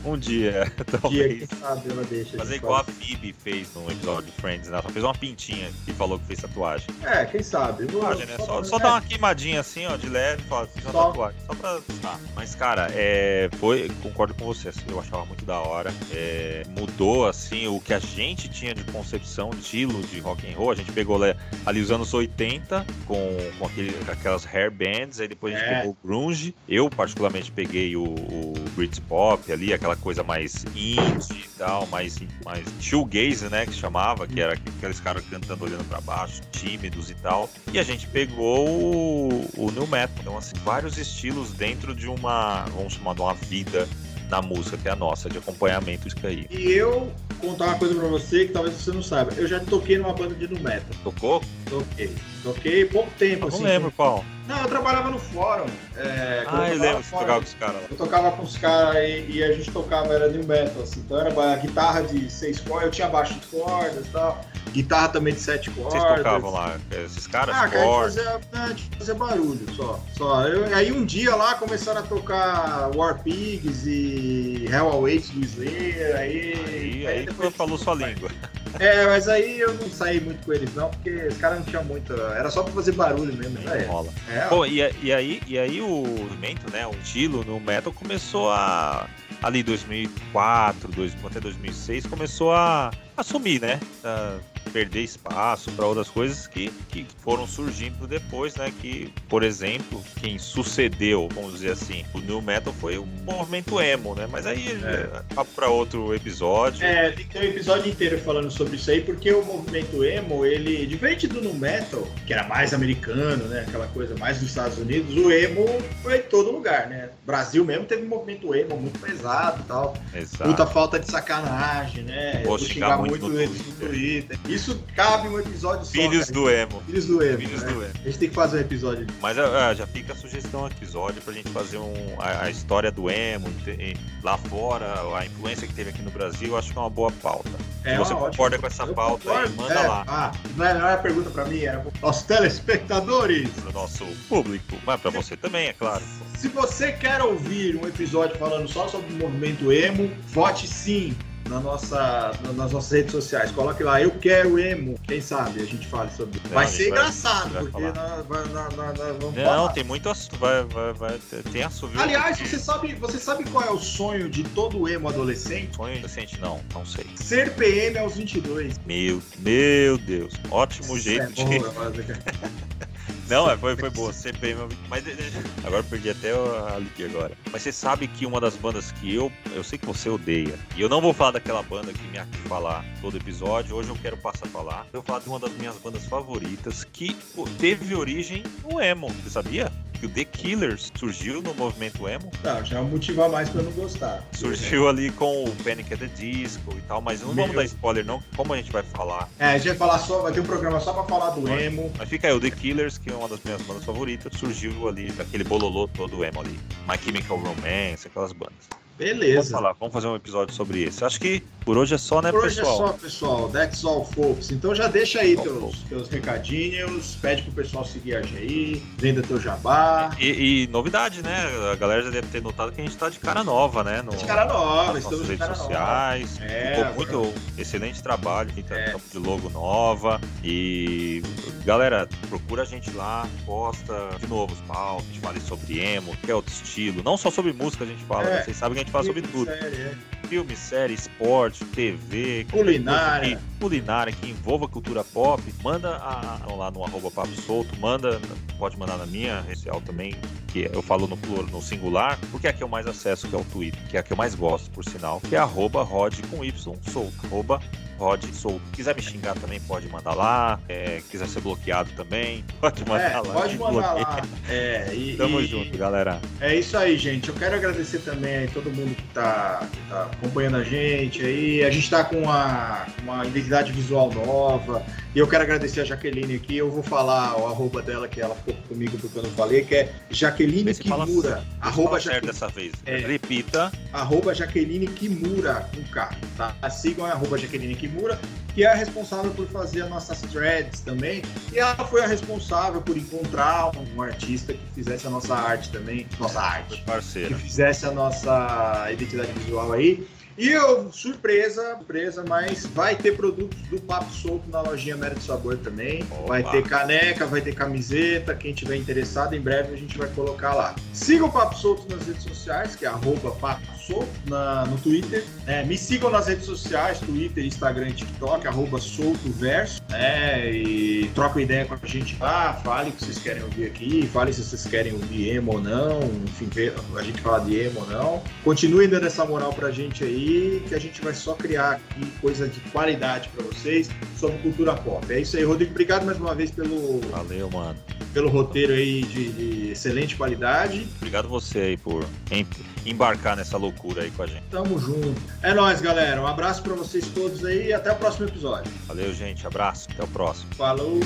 Um dia, Um dia, quem sabe ela deixa. a Fazer igual a Phoebe fez no episódio de Friends, né? Ela só fez uma pintinha e falou que fez tatuagem. Tatuagem. É, quem sabe? Tatuagem, né? Só, só, dar uma queimadinha assim, ó, de leve, fiz uma só. tatuagem. Só pra. Ah, mas, cara, é, foi. Concordo com você, assim, eu achava muito da hora. É, mudou, assim, o que a gente tinha de concepção, de estilo de rock and roll. A gente pegou ali os anos 80 com, com aquele, aquelas hair bands, aí depois a gente é. pegou o grunge. Eu, particularmente, peguei o, o Britpop ali, aquela coisa mais indie e tal, mais, mais shoegaze, né, que chamava, que era aqueles caras cantando olhando para baixo, tímidos e tal. E a gente pegou o, o New Metal. Então, assim, vários estilos dentro de uma, vamos chamar de uma vida na música que é a nossa, de acompanhamento isso aí. E eu contar uma coisa pra você que talvez você não saiba. Eu já toquei numa banda de nu metal. Tocou? Toquei. Toquei pouco tempo, eu assim. Não lembro qual. Não, eu trabalhava no fórum. É, ah, eu, lembro que você tocava com os caras lá. Eu tocava com os caras e, e, a gente tocava, era new metal, assim. Então era guitarra de seis cordas, eu tinha baixo de cordas e tal. Guitarra também de sete cordas. Vocês tocavam lá? Esses caras? Ah, cara, a gente fazia, a gente fazia barulho só. só. Eu, aí um dia lá começaram a tocar War Pigs e Hell Awaits do Slayer. Aí, aí, aí, aí falou sua língua. É, mas aí eu não saí muito com eles, não, porque os caras não tinham muito. Era só pra fazer barulho mesmo. É. Rola. É, Pô, e, e, aí, e aí o movimento, né? O estilo no metal começou a. Ali 2004, 2000, até 2006, começou a assumir, né? A perder espaço para outras coisas que, que foram surgindo depois, né? Que, por exemplo, quem sucedeu, vamos dizer assim, o New Metal foi o movimento emo, né? Mas aí é. papo para outro episódio. É, tem que ter um episódio inteiro falando sobre isso aí, porque o movimento emo, ele, diferente do New Metal, que era mais americano, né? Aquela coisa mais dos Estados Unidos, o emo foi em todo lugar, né? Brasil mesmo teve um movimento emo muito pesado e tal. Exato. Muita falta de sacanagem, né? Vou xingar muito, muito eles no Twitter. Isso cabe um episódio só. Filhos do Emo. Filhos do Emo. Filhos né? do Emo. A gente tem que fazer um episódio. Mas uh, já fica a sugestão um episódio pra gente fazer um, a, a história do Emo lá fora, a influência que teve aqui no Brasil, acho que é uma boa pauta. É Se você concorda com essa eu pauta aí, manda é, lá. Ah, não é, não é pergunta pra mim, era para os telespectadores. Pro nosso público, mas pra você também, é claro. Se você quer ouvir um episódio falando só sobre o movimento emo, vote sim na nossa, nas nossas redes sociais. Coloque lá, eu quero emo. Quem sabe a gente fale sobre isso. Vai ser vai, engraçado, vai porque nós, nós, vamos Não, falar. tem muito assunto. Vai, vai, vai, tem assunto. Aliás, você sabe, você sabe qual é o sonho de todo emo adolescente? Sonho adolescente, não, não sei. Ser PM aos 22. Meu, meu Deus. Ótimo jeito é de. Não, é, foi, foi boa. CPM. Mas agora perdi até a ligue agora. Mas você sabe que uma das bandas que eu. Eu sei que você odeia. E eu não vou falar daquela banda que me aqui falar todo episódio. Hoje eu quero passar a falar. Eu vou falar de uma das minhas bandas favoritas que teve origem no emo. Você sabia? Que o The Killers surgiu no movimento emo. Tá, já é um motivo a mais pra não gostar. Surgiu ali com o Panic at the Disco e tal, mas não vamos dar spoiler não, como a gente vai falar. É, a gente vai falar só, vai ter um programa só pra falar do mas, emo. Mas fica aí, o The Killers, que é uma das minhas bandas favoritas, surgiu ali, daquele bololô todo emo ali. My Chemical Romance, aquelas bandas. Beleza. Vamos falar, vamos fazer um episódio sobre isso. Acho que por hoje é só, né, por pessoal? Por hoje é só, pessoal. That's all, folks. Então já deixa aí teus, teus recadinhos, pede pro pessoal seguir a gente aí, venda teu jabá. E, e, novidade, né? A galera já deve ter notado que a gente tá de cara nova, né? No, de cara nova, estamos nas redes sociais. É, Ficou muito agora... excelente trabalho, gente tá é. de logo nova. E galera, procura a gente lá, posta de novo os palcos, a gente fala sobre emo, que é outro estilo. Não só sobre música a gente fala, é. né? vocês sabem que a gente fala sobre tudo. Série, é. Filme, série, esporte, TV, culinária. Que, culinária que envolva cultura pop, manda a, a, lá no arroba papo solto, manda, pode mandar na minha social também, que eu falo no, no singular, porque é a que eu mais acesso, que é o Twitter, que é a que eu mais gosto, por sinal, que é arroba rod com Y, solto, arroba Rod Sou. Quiser me xingar também, pode mandar lá. É, quiser ser bloqueado também, pode mandar é, lá. Pode mandar lá. É, e, Tamo e, junto, galera. É isso aí, gente. Eu quero agradecer também a todo mundo que tá, que tá acompanhando a gente aí. A gente tá com uma, uma identidade visual nova. E eu quero agradecer a Jaqueline aqui. Eu vou falar o arroba dela, que ela ficou comigo porque eu não falei, que é Jaqueline Kimura. Arroba Jaqueline, dessa vez. É, Repita. Arroba Jaqueline Kimura, com K. Tá? Sigam a arroba Jaqueline Kimura, que é a responsável por fazer as nossas threads também. E ela foi a responsável por encontrar um artista que fizesse a nossa arte também. Nossa arte. Parceiro. Que fizesse a nossa identidade visual aí. E eu, surpresa, surpresa, mas vai ter produtos do Papo Solto na lojinha Mérito Sabor também. Opa. Vai ter caneca, vai ter camiseta. Quem tiver interessado, em breve a gente vai colocar lá. Siga o Papo Solto nas redes sociais, que é arroba Papo Solto na, no Twitter. É, me sigam nas redes sociais, Twitter, Instagram TikTok, arroba Solto Verso. Né, e troca ideia com a gente lá, fale o que vocês querem ouvir aqui, fale se vocês querem ouvir emo ou não, enfim, a gente fala de emo ou não. Continue dando essa moral pra gente aí, que a gente vai só criar aqui coisa de qualidade para vocês sobre cultura pop. É isso aí, Rodrigo. Obrigado mais uma vez pelo. Valeu, mano. Pelo roteiro aí de, de excelente qualidade. Obrigado você aí por embarcar nessa loucura aí com a gente. Tamo junto. É nóis, galera. Um abraço para vocês todos aí e até o próximo episódio. Valeu, gente. Abraço. Até o próximo. Falou.